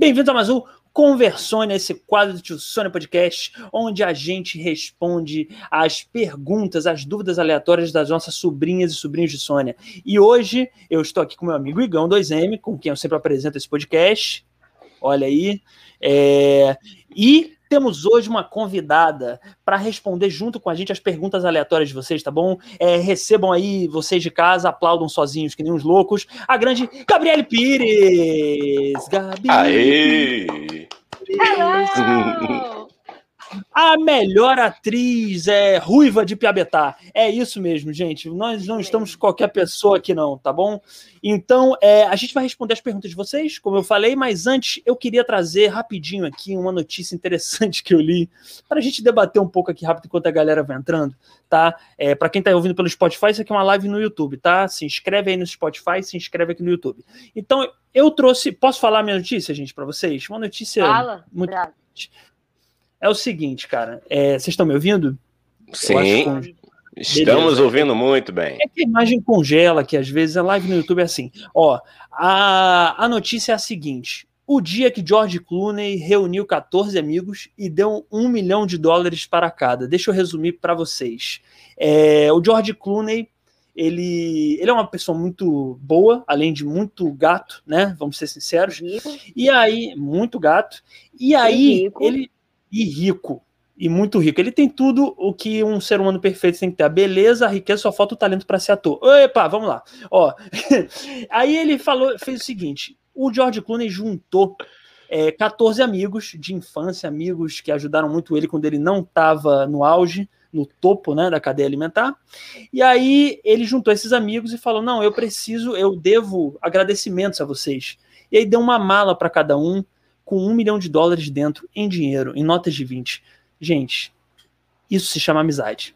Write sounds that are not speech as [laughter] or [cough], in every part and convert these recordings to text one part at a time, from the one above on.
Bem-vindos a mais um Conversone, esse quadro do Tio Sônia Podcast, onde a gente responde as perguntas, as dúvidas aleatórias das nossas sobrinhas e sobrinhos de Sônia. E hoje eu estou aqui com meu amigo Igão 2M, com quem eu sempre apresento esse podcast. Olha aí. É... E temos hoje uma convidada para responder junto com a gente as perguntas aleatórias de vocês, tá bom? É, recebam aí, vocês de casa, aplaudam sozinhos, que nem uns loucos, a grande Gabriele Pires! Gabi! Aê! Hello! A melhor atriz é ruiva de Piabetá. É isso mesmo, gente. Nós não estamos com qualquer pessoa aqui, não, tá bom? Então, é, a gente vai responder as perguntas de vocês, como eu falei, mas antes eu queria trazer rapidinho aqui uma notícia interessante que eu li, para a gente debater um pouco aqui rápido enquanto a galera vai entrando, tá? É, para quem está ouvindo pelo Spotify, isso aqui é uma live no YouTube, tá? Se inscreve aí no Spotify, se inscreve aqui no YouTube. Então, eu trouxe. Posso falar minha notícia, gente, para vocês? Uma notícia. Fala. muito Bravo. É o seguinte, cara. é, vocês estão me ouvindo? Sim, estamos Beleza. ouvindo muito bem. É que a imagem congela, que às vezes a live no YouTube é assim. Ó, a, a notícia é a seguinte: o dia que George Clooney reuniu 14 amigos e deu um milhão de dólares para cada. Deixa eu resumir para vocês. É, o George Clooney. Ele, ele é uma pessoa muito boa, além de muito gato, né? Vamos ser sinceros. Rico. E aí, muito gato. E aí, ele. E rico. E muito rico. Ele tem tudo o que um ser humano perfeito tem que ter. A beleza, a riqueza, só falta o talento para ser ator. Epa, vamos lá. Ó. [laughs] aí ele falou, fez o seguinte: o George Clooney juntou é, 14 amigos de infância, amigos que ajudaram muito ele quando ele não estava no auge, no topo né, da cadeia alimentar. E aí ele juntou esses amigos e falou: Não, eu preciso, eu devo agradecimentos a vocês. E aí deu uma mala para cada um com um milhão de dólares dentro em dinheiro, em notas de 20. Gente, isso se chama amizade.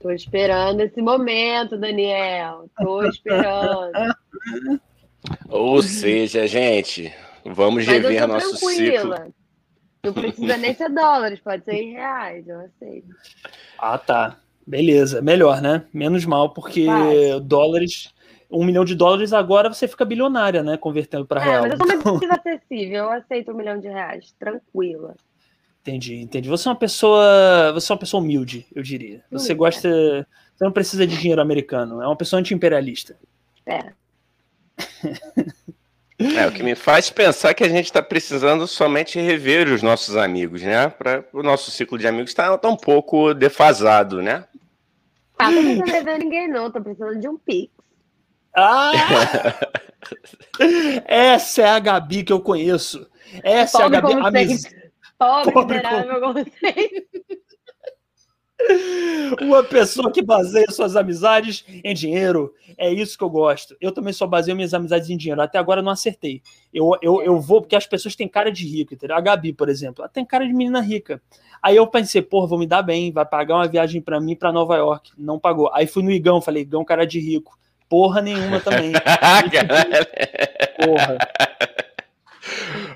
Tô esperando esse momento, Daniel. Tô esperando. [laughs] Ou seja, gente, vamos Mas rever nosso ciclo. tranquila. Não precisa nem ser dólares, pode ser em reais, eu aceito. Ah, tá. Beleza, melhor, né? Menos mal, porque Fácil. dólares, um milhão de dólares agora você fica bilionária, né? Convertendo para É, real. mas eu sou muito [laughs] acessível, eu aceito um milhão de reais, tranquila. Entendi, entendi. Você é uma pessoa, você é uma pessoa humilde, eu diria. Você Humilde, gosta, você não precisa de dinheiro americano. É uma pessoa anti-imperialista. É. É, o que me faz pensar que a gente está precisando somente rever os nossos amigos, né? Pra, o nosso ciclo de amigos está um pouco defasado, né? Ah, não precisa dever ninguém, não. Tô precisando de um Pix. Ah! [laughs] Essa é a Gabi que eu conheço. Essa Pobre é a Gabi. amiz- sempre. Pobre, Pobre miserável, como sempre. [laughs] Uma pessoa que baseia suas amizades em dinheiro. É isso que eu gosto. Eu também só baseio minhas amizades em dinheiro. Até agora eu não acertei. Eu, eu, eu vou porque as pessoas têm cara de rico, entendeu? A Gabi, por exemplo, ela tem cara de menina rica. Aí eu pensei, porra, vou me dar bem, vai pagar uma viagem pra mim pra Nova York. Não pagou. Aí fui no Igão, falei, Igão, cara de rico. Porra nenhuma também. [laughs] Porra.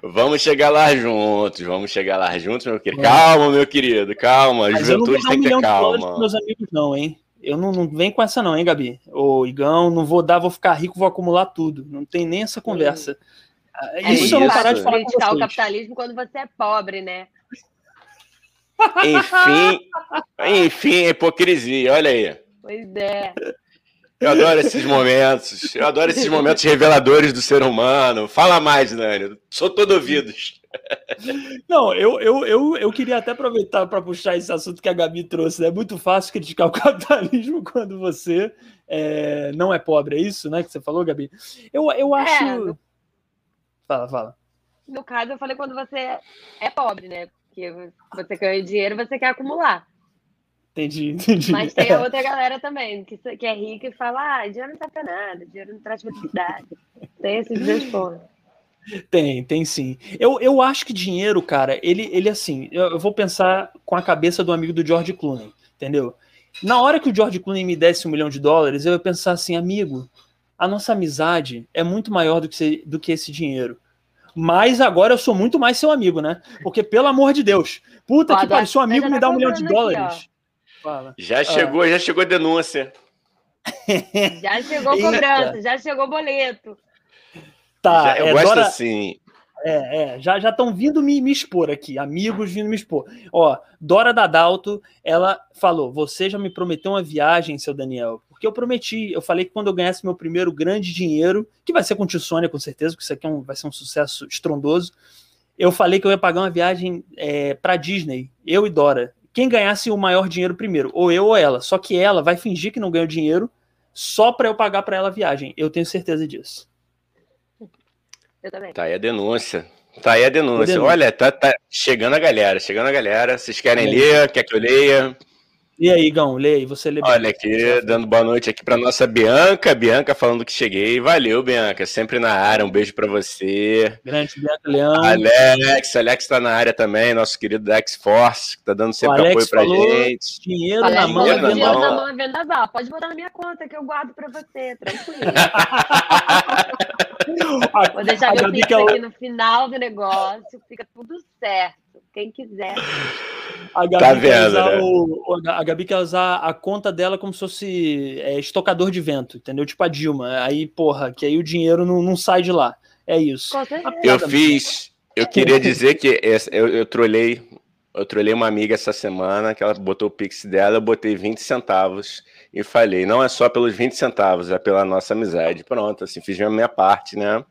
vamos chegar lá juntos, vamos chegar lá juntos, meu querido. Calma, meu querido, calma. A Mas eu não vou juventude dar um tem que milhão ter de dólares calma. meus amigos, não, hein? Eu não, não vem com essa, não, hein, Gabi? Ô, Igão, não vou dar, vou ficar rico, vou acumular tudo. Não tem nem essa conversa. É Isso muito eu não parar de falar com criticar o capitalismo quando você é pobre, né? Enfim, [laughs] enfim, hipocrisia, olha aí. Pois é. Eu adoro esses momentos. Eu adoro esses momentos reveladores do ser humano. Fala mais, Nani. Sou todo ouvidos. Não, eu, eu, eu, eu queria até aproveitar para puxar esse assunto que a Gabi trouxe. né? É muito fácil criticar o [laughs] capitalismo quando você é, não é pobre, é isso, né? Que você falou, Gabi? Eu, eu acho. no- Fala, fala. No caso, eu falei quando você é pobre, né? Porque você ganha dinheiro, você quer acumular. Entendi, [laughs] entendi. Mas tem É. a outra galera também, que, que é rica e fala, ah, dinheiro não serve pra nada, dinheiro não traz felicidade. Tem esses dois pontos. Tem, tem sim. Eu, eu acho que dinheiro, cara, ele, ele assim, eu, eu vou pensar com a cabeça do amigo do George Clooney, entendeu? Na hora que o George Clooney me desse um milhão de dólares, eu ia pensar assim, amigo, a nossa amizade é muito maior do que, esse- do que esse dinheiro. Mas agora eu sou muito mais seu amigo, né? Porque, pelo amor de Deus, puta que pariu, seu amigo me tá dá um milhão de cobrando aqui, dólares. Fala. Já chegou, já chegou a denúncia. [laughs] Já chegou Eita. cobrança, já chegou boleto. Tá, Já- eu é, gosto Dora, assim. É, é, já estão vindo me, me expor aqui, amigos vindo me expor. Ó, Dora Dadalto, ela falou: Você já me prometeu uma viagem, seu Daniel? Porque eu prometi, eu falei que quando eu ganhasse meu primeiro grande dinheiro, que vai ser com Tissônia, com certeza, porque isso aqui é um- vai ser um sucesso estrondoso. Eu falei que eu ia pagar uma viagem é, para Disney, eu e Dora. Quem ganhasse o maior dinheiro primeiro, ou eu ou ela. Só que ela vai fingir que não ganhou dinheiro só para eu pagar para ela a viagem. Eu tenho certeza disso. Eu também. Tá aí a denúncia. Tá aí a denúncia. denúncia. Olha, tá, tá chegando a galera, chegando a galera. Vocês querem Aí. ler? Quer que eu leia? E aí, Gão, lê aí, você lê bem. Olha aqui, dando boa noite aqui pra nossa Bianca. Bianca falando que cheguei. Valeu, Bianca. Sempre na área. Um beijo pra você. Grande Bianca Leão. Alex, Alex tá na área também, nosso querido Dex Force, que tá dando sempre Alex apoio pra falou- gente. Dinheiro Olha, na mão, dinheiro na mão. na mão é vendaval. Pode botar na minha conta que eu guardo pra você, tranquilo. [laughs] Vou deixar meu pix é aqui no final do negócio, fica tudo certo. Quem quiser. A Gabi Tá quer vendo, usar né? o- a Gabi quer usar a conta dela como se fosse é, estocador de vento, entendeu? Tipo a Dilma. Aí, porra, que aí o dinheiro não, não sai de lá. É isso. Eu fiz, eu queria dizer que essa- eu, eu trolei, eu trolei uma amiga essa semana, que ela botou o pix dela, eu botei 20 centavos e falei, não é só pelos 20 centavos, é pela nossa amizade. Pronto, assim, fiz a minha parte, né?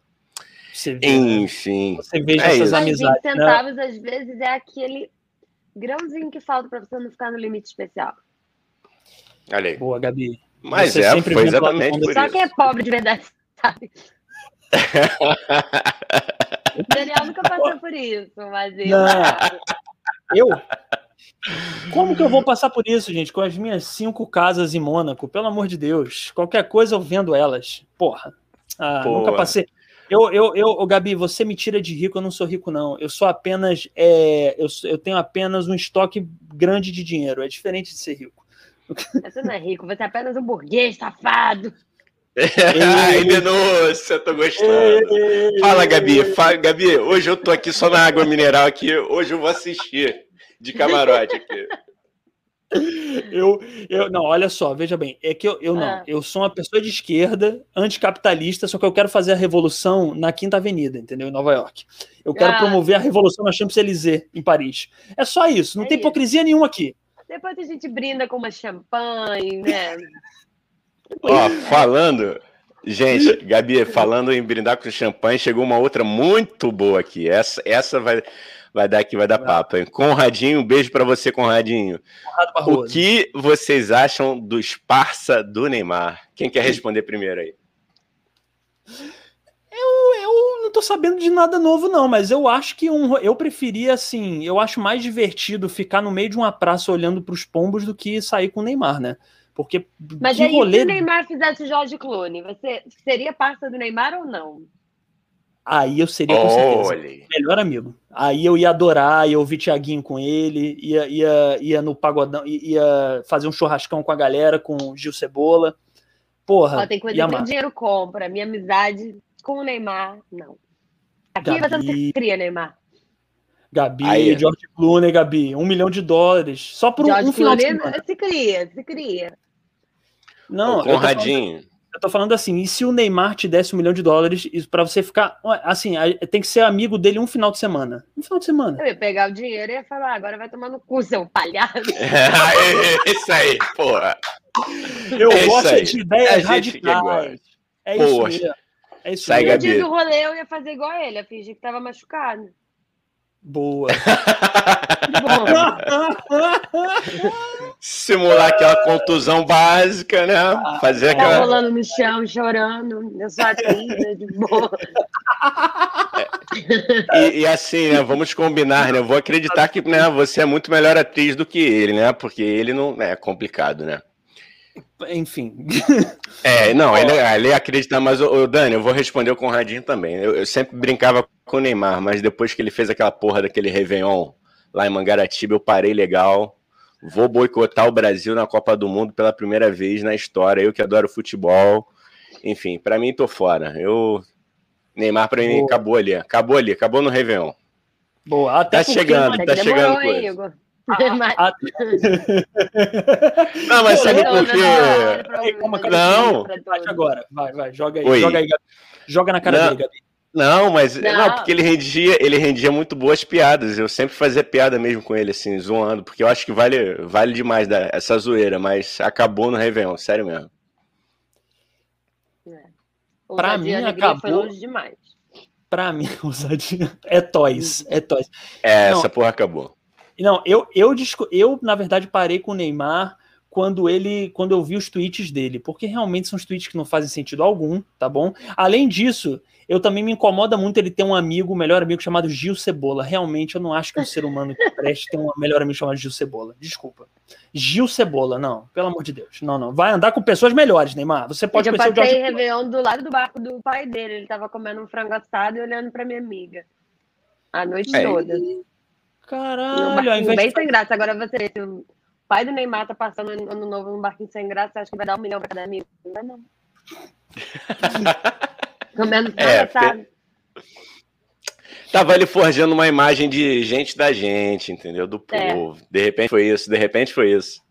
Você vê, né? Enfim. Você veja É essas. Mas 20 amizades. Né? centavos, às vezes, é aquele grãozinho que falta pra você não ficar no limite especial. Olha aí. Boa, Gabi. Mas Você é, sempre foi exatamente por Só isso. quem é pobre de verdade sabe. [laughs] O Daniel nunca passou por isso, mas eu. Não. Eu? Como que eu vou passar por isso, gente? Com as minhas cinco casas em Mônaco, pelo amor de Deus. Qualquer coisa eu vendo elas. Porra. Ah, Pô. nunca passei. Eu, eu, eu, Gabi, você me tira de rico, eu não sou rico, não. Eu sou apenas. é, eu, eu tenho apenas um estoque grande de dinheiro. É diferente de ser rico. Você não é rico, você é apenas um burguês safado. [laughs] Ai, denúncia, tô gostando. Fala, Gabi. Fala, Gabi, hoje eu tô aqui só na água mineral aqui. Hoje eu vou assistir de camarote aqui. Eu, eu, não, olha só, veja bem, é que eu, eu não, Ah. eu sou uma pessoa de esquerda, anticapitalista, só que eu quero fazer a revolução na Quinta Avenida, entendeu? Em Nova York. Eu quero Ah. promover a revolução na Champs-Élysées, em Paris. É só isso, não É tem isso. hipocrisia nenhuma aqui. Depois a gente brinda com uma champanhe, né? Ó, falando. Gente, Gabi, falando em brindar com champanhe, chegou uma outra muito boa aqui. Essa, essa vai, vai dar aqui, vai dar papo. Hein? Conradinho, um beijo pra você, Conradinho. O Barroso. que vocês acham dos parça do Neymar? Quem quer responder primeiro aí? Eu não tô sabendo de nada novo, não, mas eu acho que um, eu preferia, assim, eu acho mais divertido ficar no meio de uma praça olhando pros pombos do que sair com o Neymar, né? Porque Mas que aí, rolê... se o Neymar fizesse Jorge Clooney, você seria parça do Neymar ou não? Aí eu seria com certeza. Melhor amigo. Aí eu ia adorar, ia ouvir Tiaguinho com ele, ia, ia, ia no pagodão, ia fazer um churrascão com a galera, com o Gil Cebola. Porra, Ó, tem coisa que o dinheiro compra. Minha amizade com o Neymar, não. Aqui Gabi. você cria, Neymar. Gabi, Aí. George Clooney, Gabi, um milhão de dólares. Só por um, Jorge um final de Clooney semana. se cria, se cria. Não, Ô, Conradinho. Eu tô falando assim, e se o Neymar te desse um milhão de dólares isso pra você ficar, assim, a- tem que ser amigo dele um final de semana. Um final de semana. Eu ia pegar o dinheiro e ia falar, "Ah, agora vai tomar no cu, seu palhaço. [laughs] Isso aí, porra. Eu É gosto aí. de É ideias a gosta. radicais. É isso Poxa. mesmo. É isso Sai, mesmo. No dia do rolê eu ia fazer igual ele, ia fingir que tava machucado. Boa. [laughs] Simular aquela contusão básica, né? Fazer tá aquela. rolando no chão, chorando. Eu sou atriz, né, de boa. E, e assim, né? Vamos combinar, né? Eu vou acreditar que né, você é muito melhor atriz do que ele, né? Porque ele não. É complicado, né? Enfim. É, não, ele, ele acredita, mas, ô, Dani, eu vou responder o Conradinho também. Eu, eu sempre brincava com o Neymar, mas depois que ele fez aquela porra daquele Réveillon lá em Mangaratiba, eu parei legal. Vou boicotar o Brasil na Copa do Mundo pela primeira vez na história. Eu que adoro futebol. Enfim, pra mim tô fora. Eu. Neymar pra mim acabou ali. Acabou ali, acabou no Réveillon. Boa. Até Tá chegando. Tá chegando demorou, hein, coisa. Igor? Ah, Mas- a- Não, mas sabe Não, por não, quê? não, pra agora. Vai, vai. Joga aí. Oi. Joga aí, Gabi. Joga na cara Não. dele, Gabi. Não, mas não. Não. porque ele rendia, ele rendia muito boas piadas. Eu sempre fazia piada mesmo com ele, assim, zoando, porque eu acho que vale, vale demais da, essa zoeira, mas acabou no Réveillon, sério mesmo. Pra Ousadia mim, acabou- longe demais. Pra mim, [laughs] ousadia é toys, é toys. É, Não. essa porra acabou. Não, eu, eu, disco- eu, na verdade, parei com o Neymar quando ele, quando eu vi os tweets dele, porque realmente são os tweets que não fazem sentido algum, tá bom? Além disso, eu também me incomoda muito ele ter um amigo, um melhor amigo chamado Gil Cebola. Realmente, eu não acho que um ser humano que preste tem um melhor amigo chamado Gil Cebola. Desculpa. Gil Cebola, não, pelo amor de Deus. Não, não. Vai andar com pessoas melhores, Neymar. Você pode eu conhecer o passei George Réveillon do lado do barco do pai dele. Ele tava comendo um frango assado e olhando pra minha amiga. A noite É. toda. Caralho, ao invés bem de... sem graça. Agora você, se o pai do Neymar tá passando ano novo num barquinho sem graça, você acha que vai dar um milhão pra cada amigo? Não vai, não. [laughs] Comendo frango É, assado. Tava ele forjando uma imagem de gente da gente, entendeu? Do É. povo. De repente foi isso, de repente foi isso.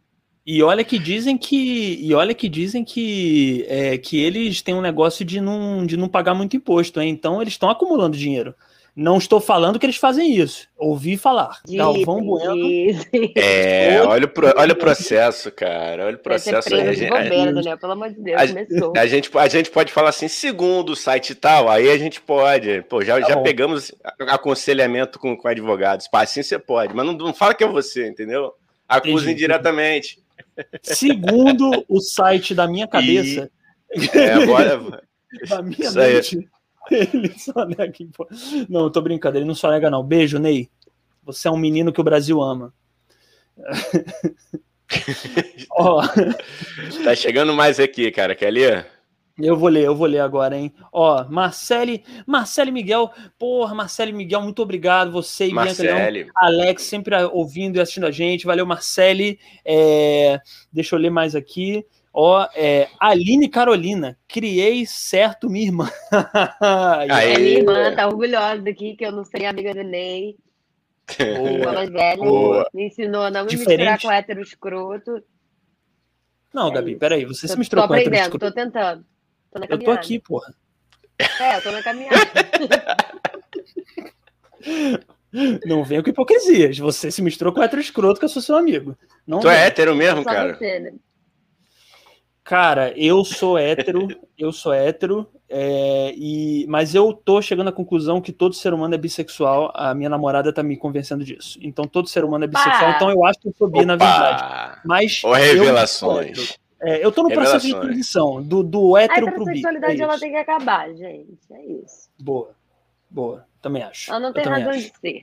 E olha que dizem que e olha que dizem que é, que eles têm um negócio de não, de não pagar muito imposto, hein? Então eles estão acumulando dinheiro. Não estou falando que eles fazem isso. Ouvi falar. Galvão Dizem, Bueno. dizem. [laughs] É, olha o, pro- olha o processo, cara. Olha o processo aí. A gente, a- bobeira, Daniel. Pelo amor de Deus, a- começou. a gente, a gente pode falar assim, segundo o site e tal, aí a gente pode. Pô, já, Tá já bom. pegamos aconselhamento com, com advogados. Pá, assim você pode, mas não, não fala que é você, entendeu? Acusa Entendi. indiretamente. Segundo o site da minha cabeça, [laughs] É, agora. [laughs] da minha Isso aí. Ele [laughs] só nega imposto. Não, eu tô brincando, ele não só nega, não. Beijo, Ney. Você é um menino que o Brasil ama. [laughs] Ó, Tá chegando mais aqui, cara. Quer ler? Eu vou ler, eu vou ler agora, hein? Ó, Marcele, Marcele Miguel, porra, Marcele Miguel, muito obrigado. Você e Bianca Marcele. Alex, sempre ouvindo e assistindo a gente. Valeu, Marcele. É, deixa eu ler mais aqui. Ó, é, Aline Carolina, criei certo, minha irmã. [laughs] Aê. É minha irmã, tá orgulhosa aqui, que eu não sei amiga do Ney. Uma mais velha. Boa. Me ensinou a não me Diferente. misturar com hétero escroto. Não, É Gabi, isso. peraí, você se Tô- misturou tô com hétero aprendendo, escroto. tô tentando. Tô na Eu tô aqui, porra. É, eu tô na caminhada. [laughs] Não venha com hipocrisias. Você se misturou com hétero escroto, que eu sou seu amigo. Não Tu é venha. hétero mesmo, Só cara? você, né? Cara, eu sou hétero, eu sou hétero, é, e, mas eu tô chegando à conclusão que todo ser humano é bissexual. A minha namorada tá me convencendo disso. Então todo ser humano é bissexual, então eu acho que eu sou bi, na verdade. Mas eu sou revelações. hétero. É, eu tô no processo de transição, do, do A hétero pro bi. É heterossexualidade ela isso. tem que acabar, gente. É isso. Boa, boa. Também acho. Ela não Eu tem razão acho. de ser.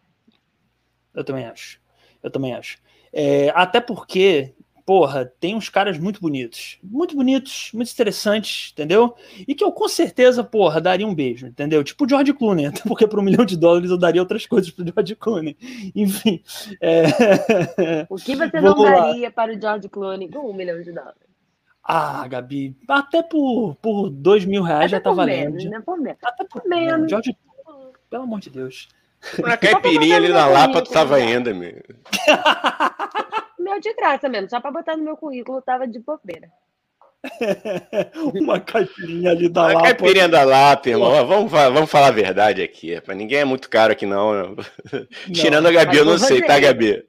Eu também acho. Eu também acho. É, até porque, porra, tem uns caras muito bonitos. Muito bonitos, muito interessantes, entendeu? E que eu com certeza, porra, daria um beijo, entendeu? Tipo o George Clooney, até porque por um milhão de dólares eu daria outras coisas pro George Clooney. Enfim. é, O que você não Vamos lá. daria para o George Clooney com um milhão de dólares? Ah, Gabi, até por, por dois mil reais já Até tá por valendo. menos, né? Por menos. Até por menos. menos. George, pelo amor de Deus. Uma caipirinha ali na Lapa, tu tava indo, amigo. [laughs] Meu de graça mesmo, só pra botar no meu currículo, tava de bobeira. [laughs] Uma caipirinha ali da Uma Lapa. caipirinha da Lapa, irmão. Vamos, vamos falar a verdade aqui. Pra ninguém é muito caro aqui, não. Tirando a Gabi, eu não sei, tá, Gabi?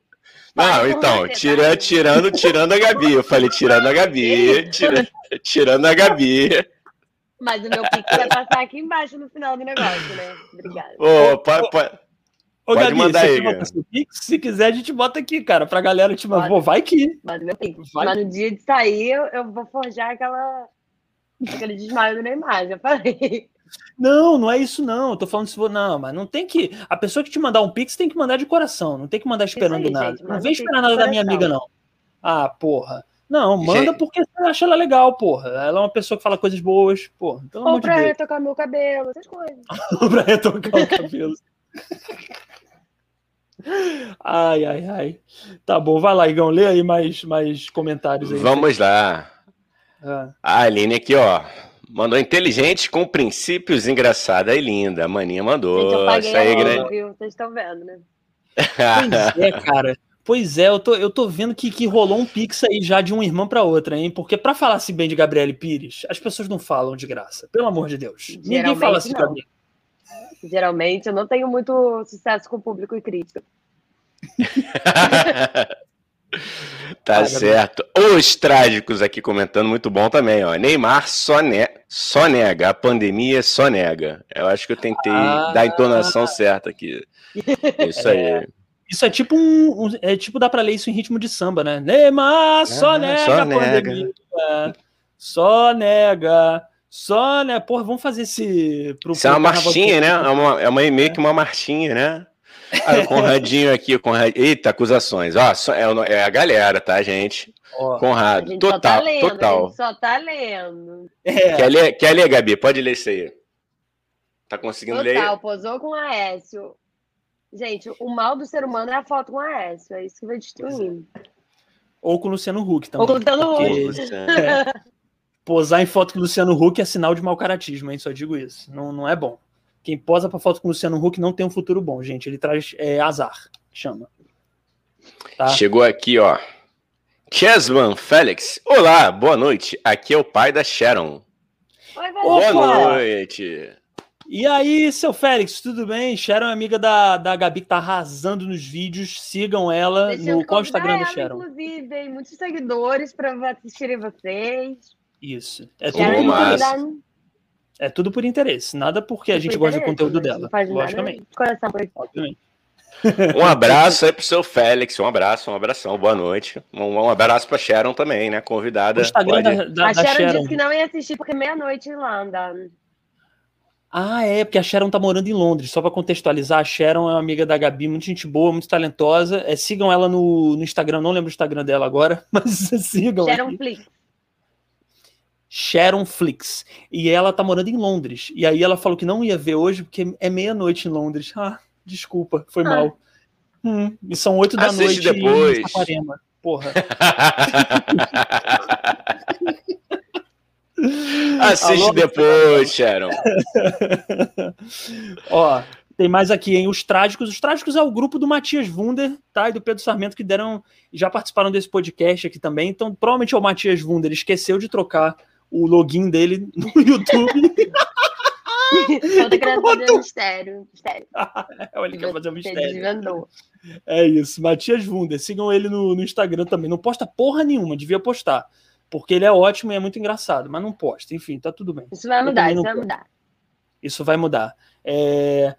Não, então, você, tira, tá? tirando, tirando a Gabi. Eu falei, tirando a Gabi, tira- tirando a Gabi. Mas o meu pique vai passar aqui embaixo no final do negócio, né? Obrigada. Ô, pa- pa- Ô, Pode Gabi, mandar você aí, quer botar cara. seu Pix? Se quiser, a gente bota aqui, cara, pra galera te mandar. Pô, vai que. Mas, no dia de sair, eu, eu vou forjar aquela, aquele desmaio do Neymar, já falei. Não, não é isso, não. Eu tô falando se. Não, mas não tem que. A pessoa que te mandar um Pix tem que mandar de coração. Não tem que mandar esperando aí, nada. gente, não vem esperar de nada da minha amiga, não. Ah, porra. Não, manda Gente. porque você acha ela legal, porra. Ela é uma pessoa que fala coisas boas, porra. Pelo Ou de pra Deus. retocar meu cabelo, essas coisas. [laughs] pra retocar o cabelo. Ai, ai, ai. Tá bom, vai lá, Igão. Lê aí mais, mais comentários aí. Vamos lá. Ah. A Aline aqui, ó. Mandou inteligente com princípios engraçada e linda. A maninha mandou. Gente, eu paguei Essa aí, a grande. viu? Vocês estão vendo, né? [laughs] Pois é, cara. Pois é, eu tô, eu tô vendo que, que rolou um pix aí já de uma irmã pra outra, hein? Porque pra falar assim bem de Gabriele Pires, as pessoas não falam de graça. Pelo amor de Deus. Ninguém Geralmente fala assim não. pra mim. Geralmente eu não tenho muito sucesso com público e crítica. [laughs] tá certo. Os trágicos aqui comentando, muito bom também, ó. Neymar só, ne só nega, a pandemia só nega. Eu acho que eu tentei ah. dar a entonação certa aqui. [laughs] Isso aí. É. Isso é tipo um, um, É tipo dá pra ler isso em ritmo de samba, né? Neymar só ah, nega só a pandemia. Nega. Só nega. Só, né? Porra, vamos fazer esse. Pro, Isso é uma marchinha, né? É uma, é uma, meio que uma marchinha, né? Ah, o Conradinho aqui, o Conrad... Eita, acusações. Ó, só, é, é, a galera, tá, gente? Ó, Conrado, total, tá lendo, total. só tá lendo. É. Quer, ler, quer ler, Gabi? Pode ler isso aí. Tá conseguindo total, ler? Total, posou com Aécio. Gente, o mal do ser humano é a foto com Aécio. É isso que vai destruindo. Ou com o Luciano Huck também. Ou com o Luciano Huck. [laughs] Posar em foto com o Luciano Huck é sinal de mau caratismo, hein? Só digo isso. Não, não é bom. Quem posa para foto com o Luciano Huck não tem um futuro bom, gente. Ele traz é, azar, chama. Tá? Chegou aqui, ó. Chesman Félix. Olá, boa noite. Aqui é o pai da Sharon. Oi, boa noite. E aí, seu Félix, tudo bem? Sharon é amiga da, da Gabi que tá arrasando nos vídeos. Sigam ela Deixa no qual Instagram da Sharon. Inclusive, tem muitos seguidores para assistirem vocês. Isso. É tudo, por é tudo por interesse. Nada porque a gente gosta do conteúdo dela. Logicamente. Coração por Obviamente. Um abraço aí pro seu Félix, um abraço, um abração, boa noite. Um, um abraço pra Sharon também, né? Convidada. pode... da, da, a Sharon, Sharon, disse que não ia assistir porque meia-noite lá, andando. Ah, é, porque a Sharon tá morando em Londres. Só para contextualizar, a Sharon é uma amiga da Gabi, muito gente boa, muito talentosa. É, sigam ela no, no Instagram, não lembro o Instagram dela agora, [laughs] mas sigam. Sharon Flix. Sharon Flix. E ela tá morando em Londres. E aí ela falou que não ia ver hoje porque é meia-noite em Londres. Ah, desculpa, foi ah. mal. Hum, e são oito da Assiste noite depois. em Saquarema. Porra. [laughs] Assiste Alô, depois, Sharon. [laughs] Ó, tem mais aqui, hein? Os Trágicos. Os Trágicos é o grupo do Matias Wunder, tá? E do Pedro Sarmento, que deram. Já participaram desse podcast aqui também. Então, provavelmente é o Matias Wunder esqueceu de trocar o login dele no [laughs] YouTube. Eu tô querendo fazer um mistério. mistério. [laughs] é, ele quer fazer um mistério. É isso, Matias Wunder. Sigam ele no, no Instagram também. Não posta porra nenhuma, devia postar. Porque ele é ótimo e é muito engraçado, mas não posta. Enfim, tá tudo bem. Isso vai mudar, isso vai mudar. Isso vai mudar. É...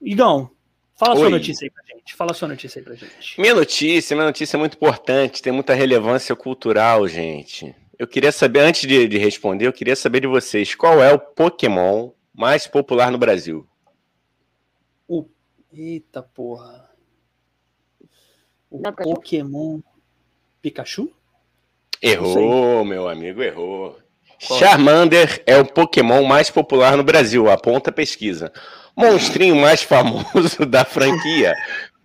Igão, fala Oi. sua notícia aí pra gente. Fala sua notícia aí pra gente. Minha notícia, minha notícia é muito importante, tem muita relevância cultural, gente. Eu queria saber, antes de, de responder, eu queria saber de vocês, qual é o Pokémon mais popular no Brasil? O... Eita porra. O Não, Pokémon Pikachu? Errou, meu amigo, errou. Qual? Charmander é o Pokémon mais popular no Brasil, aponta a pesquisa. Monstrinho mais famoso [laughs] da franquia.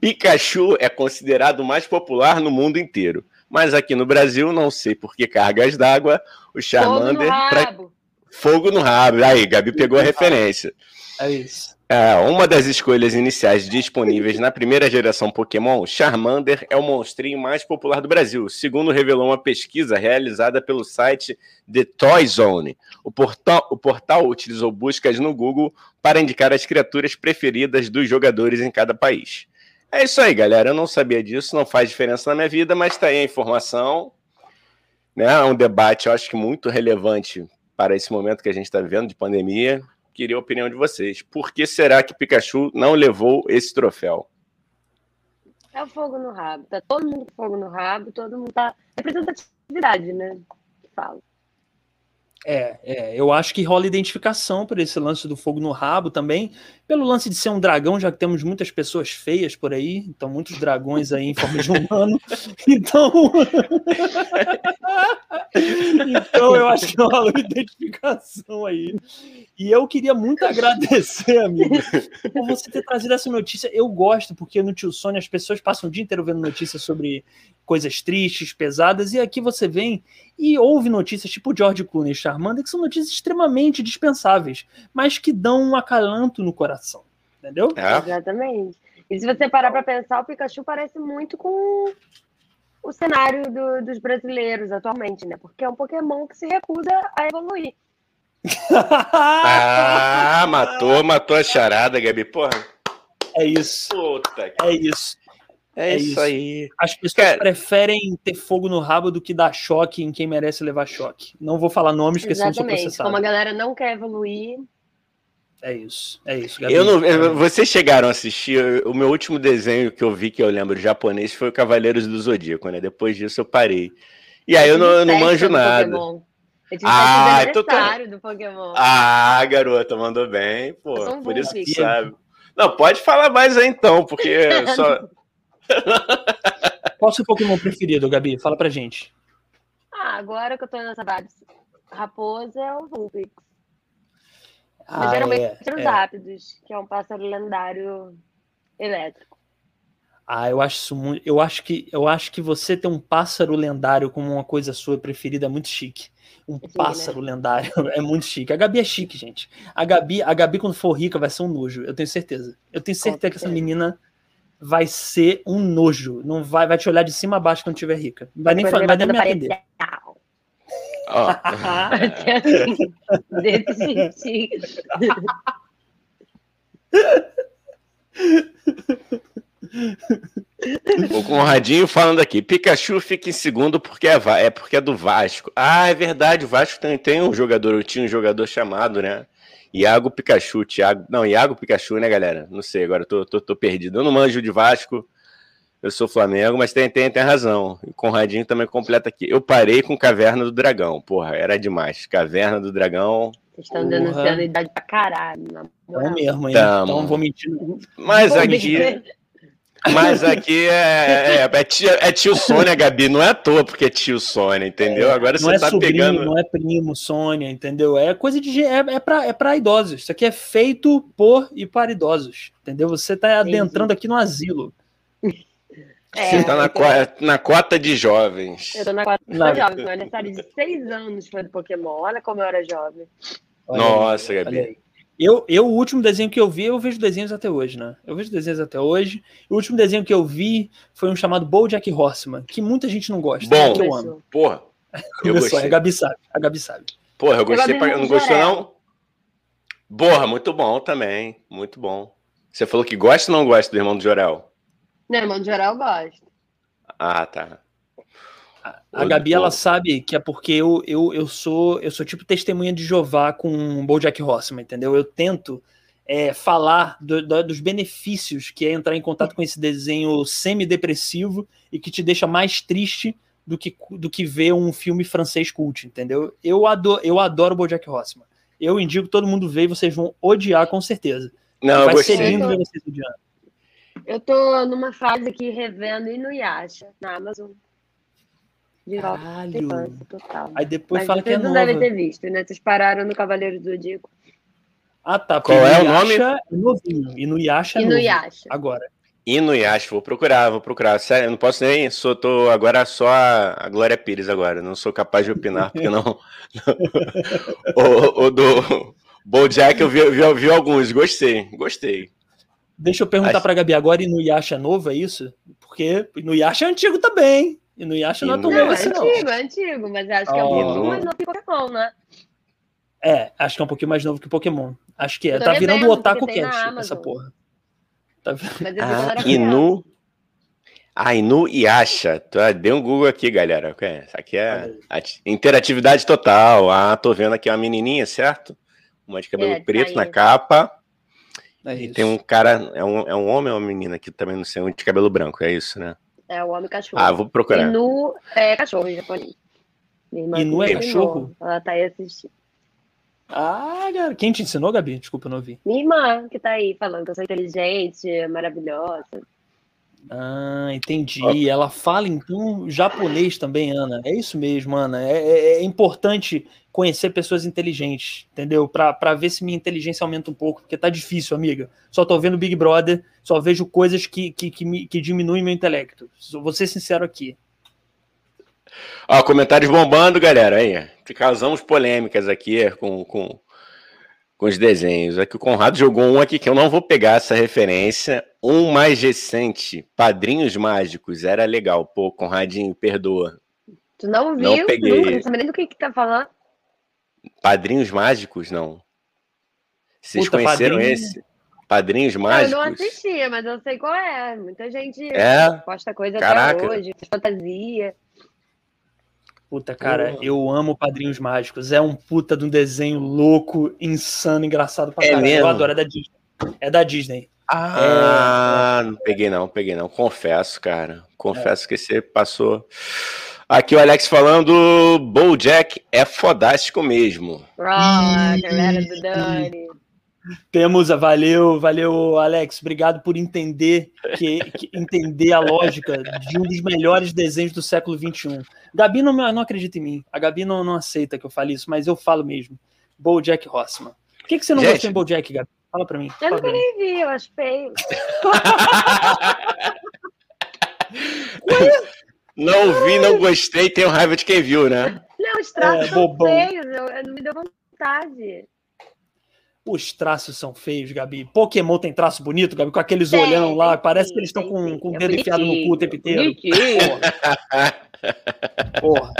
Pikachu é considerado o mais popular no mundo inteiro. Mas aqui no Brasil, não sei por que cargas d'água, o Charmander. Fogo no rabo. Pra... Fogo no rabo. Aí, Gabi pegou a referência. É isso. É, uma das escolhas iniciais disponíveis na primeira geração Pokémon, Charmander é o monstrinho mais popular do Brasil, segundo revelou uma pesquisa realizada pelo site The Toy Zone. O portal, o portal utilizou buscas no Google para indicar as criaturas preferidas dos jogadores em cada país. É isso aí, galera. Eu não sabia disso, não faz diferença na minha vida, mas está aí a informação. Né? É um debate, eu acho que muito relevante para esse momento que a gente está vivendo de pandemia queria a opinião de vocês. Por que será que Pikachu não levou esse troféu? É o fogo no rabo. Tá todo mundo com fogo no rabo, todo mundo tá. Representatividade, né? Que fala. É, é, eu acho que rola identificação por esse lance do fogo no rabo também, pelo lance de ser um dragão, já que temos muitas pessoas feias por aí, então muitos dragões aí em forma de humano. [laughs] Então, então eu acho que rola uma identificação aí. E eu queria muito agradecer, amigo, por você ter trazido essa notícia. Eu gosto, porque no Tio Sônia as pessoas passam o dia inteiro vendo notícias sobre coisas tristes, pesadas, e aqui você vem e ouve notícias tipo George Clooney e Charmander, que são notícias extremamente dispensáveis, mas que dão um acalanto no coração, entendeu? É. Exatamente. E se você parar para pensar, o Pikachu parece muito com o cenário do, dos brasileiros atualmente, né? Porque é um Pokémon que se recusa a evoluir. [laughs] ah, matou, matou a charada, Gabi. Porra. É isso. Puta. É isso. É, é isso, isso, aí. As pessoas Cara... preferem ter fogo no rabo do que dar choque em quem merece levar choque. Não vou falar nomes, porque senão sou processado. Como a galera não quer evoluir. É isso, é isso. Gabi. Eu não, vocês chegaram a assistir. O meu último desenho que eu vi, que eu lembro japonês, foi o Cavaleiros do Zodíaco, né? Depois disso eu parei. E aí eu não, eu não manjo nada. Pokémon. Eu tive ah, então tá... do Pokémon. Ah, garota, mandou bem. Pô, por isso que sabe. Não, pode falar mais aí então, porque [laughs] só. Qual o seu Pokémon preferido, Gabi? Fala pra gente. Ah, agora que eu tô nessa vibe raposa é o Vulpix. Ah, Mas geralmente é, os é. que é um pássaro lendário elétrico. Ah, eu acho isso muito. Eu acho que eu acho que você ter um pássaro lendário como uma coisa sua preferida é muito chique. Um é pássaro né? lendário [laughs] é muito chique. A Gabi é chique, gente. A Gabi, a Gabi quando for rica vai ser um nojo. Eu tenho certeza. Eu tenho certeza que essa menina vai ser um nojo. Não vai, vai te olhar de cima a baixo quando tiver rica. Não vai nem, vai nem me atender. Oh. Desse O Conradinho falando aqui, Pikachu fica em segundo porque é, é porque é do Vasco. Ah, é verdade, o Vasco tem, tem um jogador, eu tinha um jogador chamado, né? Iago Pikachu, Thiago. Não, Iago Pikachu, né, galera? Não sei, agora tô, tô, tô perdido. Eu não manjo de Vasco, eu sou Flamengo, mas tem, tem, tem razão. O Conradinho também completa aqui. Eu parei com Caverna do Dragão, porra, era demais. Caverna do Dragão. Vocês estão denunciando idade pra caralho. É mesmo, hein? Tamo. Então vou mentir. Mas aqui. Mas aqui é, é, é, tio, é tio Sônia, Gabi, não é à toa porque é tio Sônia, entendeu? Agora você não é tá sobrinho, pegando. Não é primo Sônia, entendeu? É coisa de. É, é, pra, é pra idosos. Isso aqui é feito por e para idosos, entendeu? Você tá adentrando aqui no asilo. É, você tá na, tô... na cota de jovens. Eu tô na cota de jovens. Meu aniversário de seis anos foi do Pokémon. Olha como eu era jovem. Olha Nossa, aí, Gabi. Eu, eu, o último desenho que eu vi, eu vejo desenhos até hoje, né? Eu vejo desenhos até hoje. O último desenho que eu vi foi um chamado BoJack Horseman, que muita gente não gosta. Bom, que eu amo. Porra. Eu gostei. A Gabi sabe. A Gabi sabe. Porra, eu gostei. Pra... Não gostou, não? Porra, muito bom também. Muito bom. Você falou que gosta ou não gosta do Irmão do Jorel? Não, Irmão do Jorel gosta. Ah, tá. A Gabi, ela sabe que é porque eu, eu, eu sou eu sou tipo testemunha de Jeová com o BoJack Horseman, entendeu? Eu tento é, falar do, do, dos benefícios que é entrar em contato com esse desenho semi-depressivo e que te deixa mais triste do que, do que ver um filme francês cult, entendeu? Eu adoro, eu adoro o BoJack Horseman. Eu indico todo mundo ver e vocês vão odiar com certeza. Não, Vai ser lindo ver vocês odiando. Eu tô numa fase aqui revendo Inuyasha na Amazon. De Caralho. total. Aí depois Mas fala que é não nova. devem ter visto, né? Vocês pararam no Cavaleiro do Zodíaco. Ah, tá. Qual é o nome? É novinho. Inuyasha é Inuyasha. Agora. Inuyasha, vou procurar, vou procurar. Sério, eu não posso nem. Sou, tô agora só a, Glória Pires agora. Não sou capaz de opinar, porque não. [laughs] o, o do Bojack eu vi, vi, vi alguns, gostei, gostei. Deixa eu perguntar Acho... pra Gabi agora, e no Yasha novo, é isso? Porque no Yasha é antigo também. E no Yasha não é tão novo assim, não. É antigo, é antigo, mas acho que é um pouquinho mais novo que Pokémon, né? É, acho que é um pouquinho mais novo que Pokémon. Acho que é. tá virando o Otaku Cast, essa porra. Tá... Ah, Inu... Ah, Inu Yasha. Dê um Google aqui, galera. Isso aqui é interatividade total. Ah, tô vendo aqui uma menininha, certo? Uma de cabelo é, preto tá na capa. É e tem um cara, é um, é um homem ou uma menina que também não sei, um de cabelo branco, é isso, né? É o homem cachorro. Ah, vou procurar. Inu é cachorro em japonês. Inu é cachorro? Ela tá aí assistindo. Ah, cara, quem te ensinou, Gabi? Desculpa, eu não ouvi. Minha irmã, que tá aí falando que eu sou inteligente, maravilhosa. Ah, entendi. Ela fala então japonês também, Ana. É isso mesmo, Ana. É, é, é importante conhecer pessoas inteligentes, entendeu? Para ver se minha inteligência aumenta um pouco, porque tá difícil, amiga. Só tô vendo Big Brother, só vejo coisas que, que, que, me, que diminuem meu intelecto. Vou ser sincero aqui. Ó, comentários bombando, galera. Aí, causamos polêmicas aqui com, com, com os desenhos. Aqui o Conrado jogou um aqui que eu não vou pegar essa referência. Um mais recente, Padrinhos Mágicos, era legal. Pô, Conradinho, perdoa. Tu não viu? Não peguei. Nunca, não sabe nem do que que tá falando. Padrinhos Mágicos, não. Vocês Puta, conheceram padrinho... esse? Padrinhos Mágicos? Eu não assistia, mas eu sei qual é. Muita gente é? posta coisa Caraca. até hoje, fantasia. Puta, cara, eu amo Padrinhos Mágicos. É um puta de um desenho louco, insano, engraçado pra é caralho. Mesmo? Eu adoro, é da Disney. É da Disney. Ah, é... não peguei não, peguei não. Confesso, cara. Confesso é. que você passou. Aqui o Alex falando, Bojack é fodástico mesmo. Ah, galera do Dani. Temos a valeu, valeu, Alex. Obrigado por entender que, que, entender a lógica de um dos melhores desenhos do século XXI. Gabi não, não acredita em mim. A Gabi não, não aceita que eu fale isso, mas eu falo mesmo. Bojack Horseman. Por que, que você não Gente, gostou em Bojack, Gabi? Fala pra mim. Eu nunca nem vi, eu acho feio. [laughs] não vi, não gostei, tenho raiva de quem viu, né? Não, os traços é, são feios, eu, eu, não me deu vontade. Os traços são feios, Gabi. Pokémon tem traço bonito, Gabi, com aqueles tem, olhão lá. Tem, parece que eles estão com, com o dedo enfiado no cu o tempo inteiro. Porra. [laughs] Porra.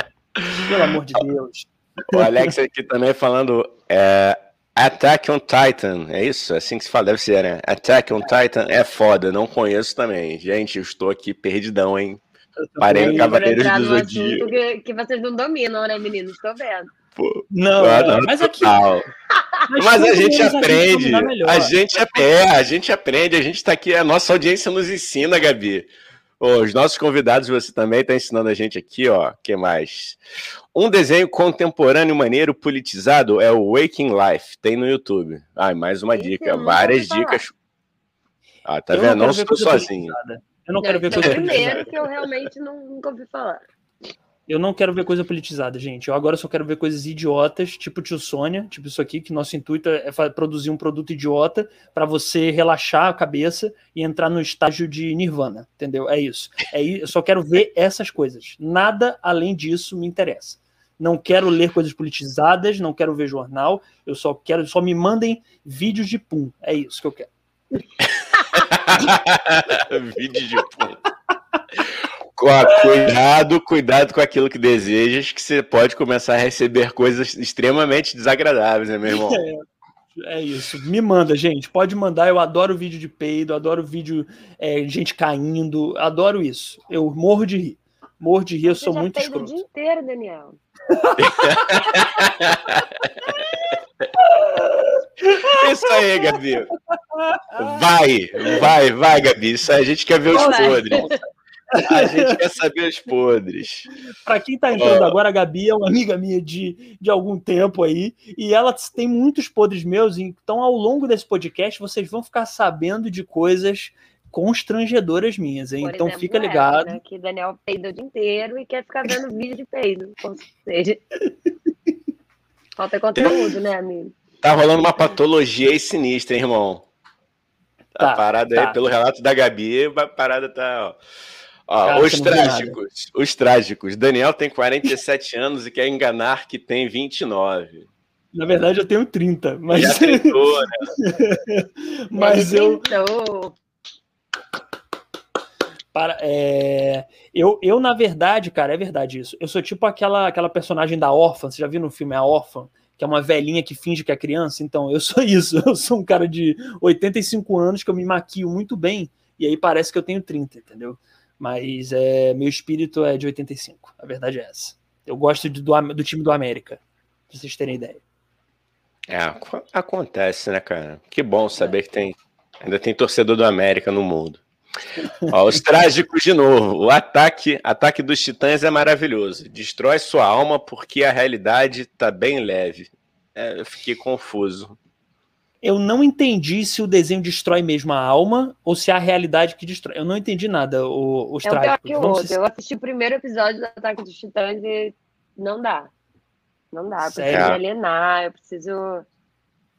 Pelo amor de Deus. O Alex aqui também falando. É, Attack on Titan, é isso? É assim que se fala, deve ser, né? Attack on Titan é foda, não conheço também. Gente, eu estou aqui perdidão, hein? Parei no Cavaleiros do Zodíaco. Que, que vocês não dominam, né, meninos? Estou vendo. Pô, não, ah, não, mas aqui. Mas, mas a gente aprende. A gente, é, a gente aprende, a gente está aqui, a nossa audiência nos ensina, Gabi. Os nossos convidados, você também está ensinando a gente aqui, ó. que mais? Um desenho contemporâneo maneiro politizado é o Waking Life. Tem no YouTube. Ah, mais uma dica. Várias dicas. Ah, tá eu vendo? Não, não estou sozinho. Eu não quero ver coisa primeiro que eu realmente não, nunca ouvi falar. Eu não quero ver coisa politizada, gente. Eu agora só quero ver coisas idiotas, tipo Tio Sônia, tipo isso aqui, que nosso intuito é produzir um produto idiota para você relaxar a cabeça e entrar no estágio de nirvana, entendeu? É isso. É. Eu só quero ver essas coisas. Nada além disso me interessa. Não quero ler coisas politizadas, não quero ver jornal. Eu só quero, só me mandem vídeos de pum. É isso que eu quero. [laughs] Vídeo de pum. Cuidado, cuidado com aquilo que desejas, que você pode começar a receber coisas extremamente desagradáveis, né, meu irmão? É, é isso. Me manda, gente. Pode mandar. Eu adoro vídeo de peido, adoro vídeo é, gente caindo, adoro isso. Eu morro de rir. Morro de rir, eu sou muito escroto. o dia inteiro, Daniel. [laughs] Isso aí, Gabi. Vai, vai, vai, Gabi. Isso aí a gente quer ver os podres. A gente quer saber os podres. Para quem está entrando oh. agora, a Gabi é uma amiga minha de, de algum tempo aí, e ela tem muitos podres meus, então ao longo desse podcast vocês vão ficar sabendo de coisas constrangedoras minhas, hein? então fica ligado. né? Que Daniel peida o dia inteiro e quer ficar vendo vídeo de peido. Ou seja, [laughs] falta conteúdo, né, amigo? Tá rolando uma patologia aí sinistra, hein, irmão? Tá, a parada tá. aí, pelo relato da Gabi, a parada tá. Ó. Ó, Cara, os trágicos, os trágicos. Daniel tem 47 [laughs] anos e quer enganar que tem 29. Na verdade, eu tenho 30, mas. Já tentou, né? [laughs] mas eu. Para, é... eu, eu, na verdade, cara, é verdade isso. Eu sou tipo aquela, aquela personagem da órfã. Você já viu no filme A Órfã? Que é uma velhinha que finge que é criança. Então, eu sou [laughs] isso. Eu sou um cara de 85 anos que eu me maquio muito bem. E aí parece que eu tenho 30, entendeu? Mas é, meu espírito é de 85. A verdade é essa. Eu gosto de, do, do time do América, pra vocês terem ideia. É, acontece, né, cara? Que bom saber é. que tem ainda tem torcedor do América no mundo. Ó, os [laughs] trágicos de novo. O ataque, ataque dos titãs é maravilhoso. Destrói sua alma porque a realidade tá bem leve. É, eu fiquei confuso eu não entendi se o desenho destrói mesmo a alma ou se é a realidade que destrói. Eu não entendi nada, o, os é trágicos. Que o outro. Eu assisti o primeiro episódio do Ataque dos Titãs e não dá. Não dá. Eu preciso me alienar, eu preciso,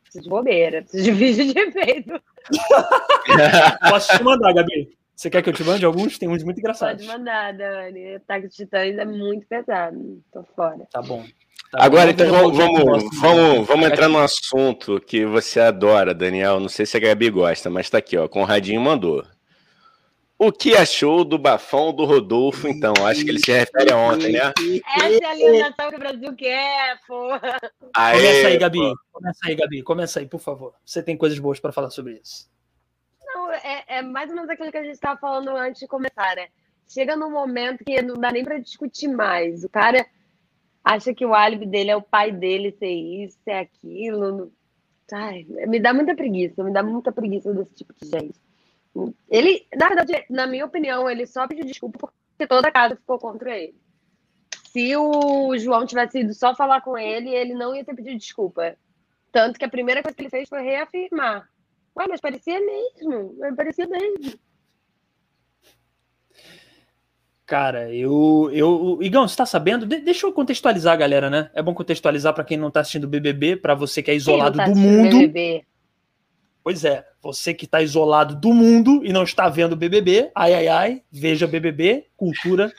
preciso de bobeira, preciso de [laughs] vídeo de efeito. [laughs] Posso te mandar, Gabi? Você quer que eu te mande alguns? Tem uns muito engraçados. Pode mandar, Dani. Ataque dos Titãs é muito pesado. Tô fora. Tá bom. Tá Agora, então, vamos, vamos, vamos, vamos entrar num assunto que você adora, Daniel. Não sei se a Gabi gosta, mas tá aqui, ó. Conradinho mandou. O que achou do bafão do Rodolfo, então? Acho que ele se refere a ontem, né? Essa é a alimentação que o Brasil quer, porra. Aê, Começa aí, Gabi. Começa aí, Gabi. Começa aí, por favor. Você tem coisas boas para falar sobre isso. Não, é, é, mais ou menos aquilo que a gente estava falando antes de começar, né? Chega num momento que não dá nem para discutir mais. O cara acha que o álibi dele é o pai dele ser isso, ser aquilo. Ai, me dá muita preguiça, me dá muita preguiça desse tipo de gente. Ele, na verdade, na minha opinião, ele só pediu desculpa porque toda a casa ficou contra ele. Se o João tivesse ido só falar com ele, ele não ia ter pedido desculpa. Tanto que a primeira coisa que ele fez foi reafirmar. Ué, mas parecia mesmo. Parecia mesmo. Cara, eu. eu Igão, você tá sabendo? De, deixa eu contextualizar a galera, né? É bom contextualizar para quem não tá assistindo BBB, para você que é isolado tá do mundo. BBB? Pois é, você que está isolado do mundo e não está vendo BBB, ai, ai, ai, veja BBB, cultura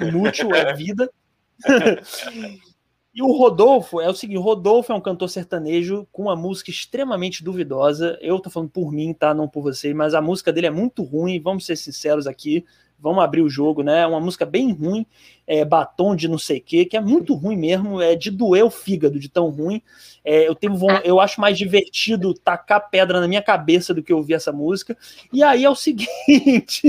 inútil, é vida. [laughs] e o Rodolfo é o seguinte: Rodolfo é um cantor sertanejo com uma música extremamente duvidosa. Eu tô falando por mim, tá? Não por você, mas a música dele é muito ruim, vamos ser sinceros aqui vamos abrir o jogo, né? É uma música bem ruim, é, batom de não sei o que, que é muito ruim mesmo, é de doer o fígado de tão ruim. É, eu, tenho, eu acho mais divertido tacar pedra na minha cabeça do que ouvir essa música. E aí é o [laughs] seguinte: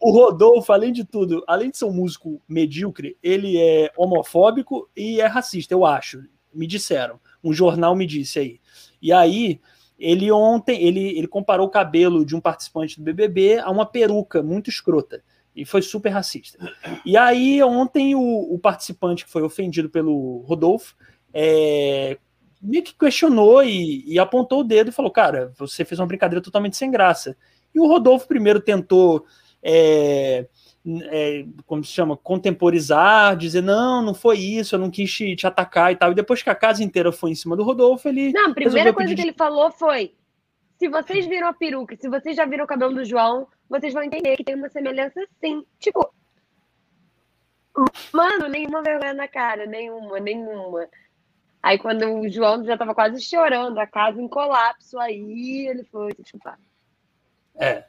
o Rodolfo, além de tudo, além de ser um músico medíocre, ele é homofóbico e é racista, eu acho. Me disseram. Um jornal me disse aí. E aí ele ontem ele, ele comparou o cabelo de um participante do BBB a uma peruca muito escrota e foi super racista. E aí ontem o, o participante que foi ofendido pelo Rodolfo é, meio que questionou e, e, apontou o dedo e falou: Cara, você fez uma brincadeira totalmente sem graça. E o Rodolfo primeiro tentou. É, é, como se chama, contemporizar, dizer não, não foi isso, eu não quis te, te, atacar e tal. E depois que a casa inteira foi em cima do Rodolfo, ele. Não, a primeira coisa que ele falou foi: se vocês viram a peruca, se vocês já viram o cabelo do João, vocês vão entender que tem uma semelhança sim. Tipo. Mano, nenhuma vergonha na cara, nenhuma, nenhuma. Aí quando o João já tava quase chorando, a casa em colapso, aí ele foi se desculpar. É,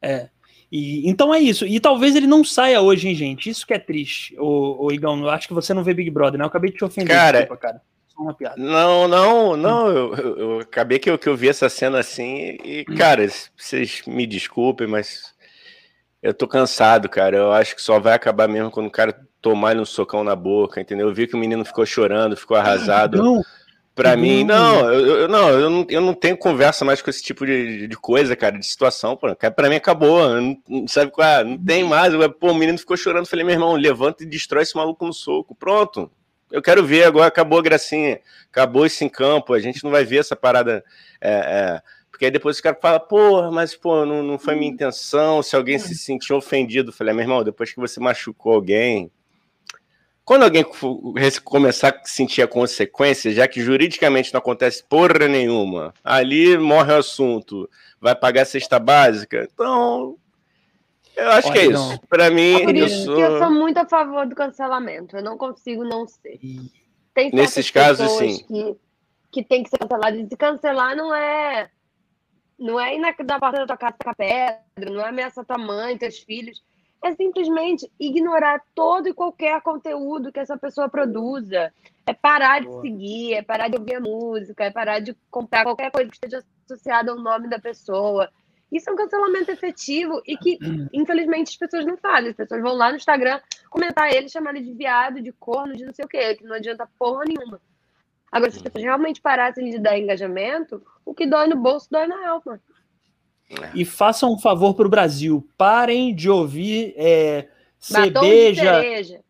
é. E, então é isso. E talvez ele não saia hoje, hein, gente? Isso que é triste, o, o Igão. Eu acho que você não vê Big Brother, né? Eu acabei de te ofender. Cara, desculpa, cara. Uma piada. Não, não, não. Eu, eu, eu acabei que eu, que eu vi essa cena assim. E, cara, vocês me desculpem, mas eu tô cansado, cara. Eu acho que só vai acabar mesmo quando o cara tomar um socão na boca, entendeu? Eu vi que o menino ficou chorando, ficou arrasado. Não, Pra uhum. mim, não eu, eu, não, eu não, eu não tenho conversa mais com esse tipo de, de coisa, cara, de situação. Pô, pra mim acabou, não, sabe qual é? Não tem mais. Pô, o menino ficou chorando. Falei, meu irmão, levanta e destrói esse maluco no soco. Pronto. Eu quero ver agora, acabou a gracinha. Acabou esse em campo. A gente não vai ver essa parada. É, é, porque aí depois o cara fala, porra, mas pô, não, não foi minha intenção. Se alguém se sentiu ofendido, falei, meu irmão, depois que você machucou alguém, quando alguém começar a sentir a consequência, já que juridicamente não acontece porra nenhuma, ali morre o assunto, vai pagar a cesta básica. Então, eu acho Olha, que é isso. Para mim, é por isso eu sou... que eu sou muito a favor do cancelamento. Eu não consigo não ser. Tem Nesses casos, sim. Que, que tem que ser cancelado. E cancelar não é não é ir na, na porta da tua casa com a pedra, não é ameaçar tua mãe, teus filhos é simplesmente ignorar todo e qualquer conteúdo que essa pessoa produza. É parar Boa. de seguir, é parar de ouvir a música, é parar de comprar qualquer coisa que esteja associada ao nome da pessoa. Isso é um cancelamento efetivo e que, [clears throat] infelizmente, as pessoas não fazem. As pessoas vão lá no Instagram comentar ele, chamar ele de viado, de corno, de não sei o quê, que não adianta porra nenhuma. Agora, se as pessoas realmente parassem de dar engajamento, o que dói no bolso dói na alma. É. E façam um favor para o Brasil. Parem de ouvir é, Cê beija,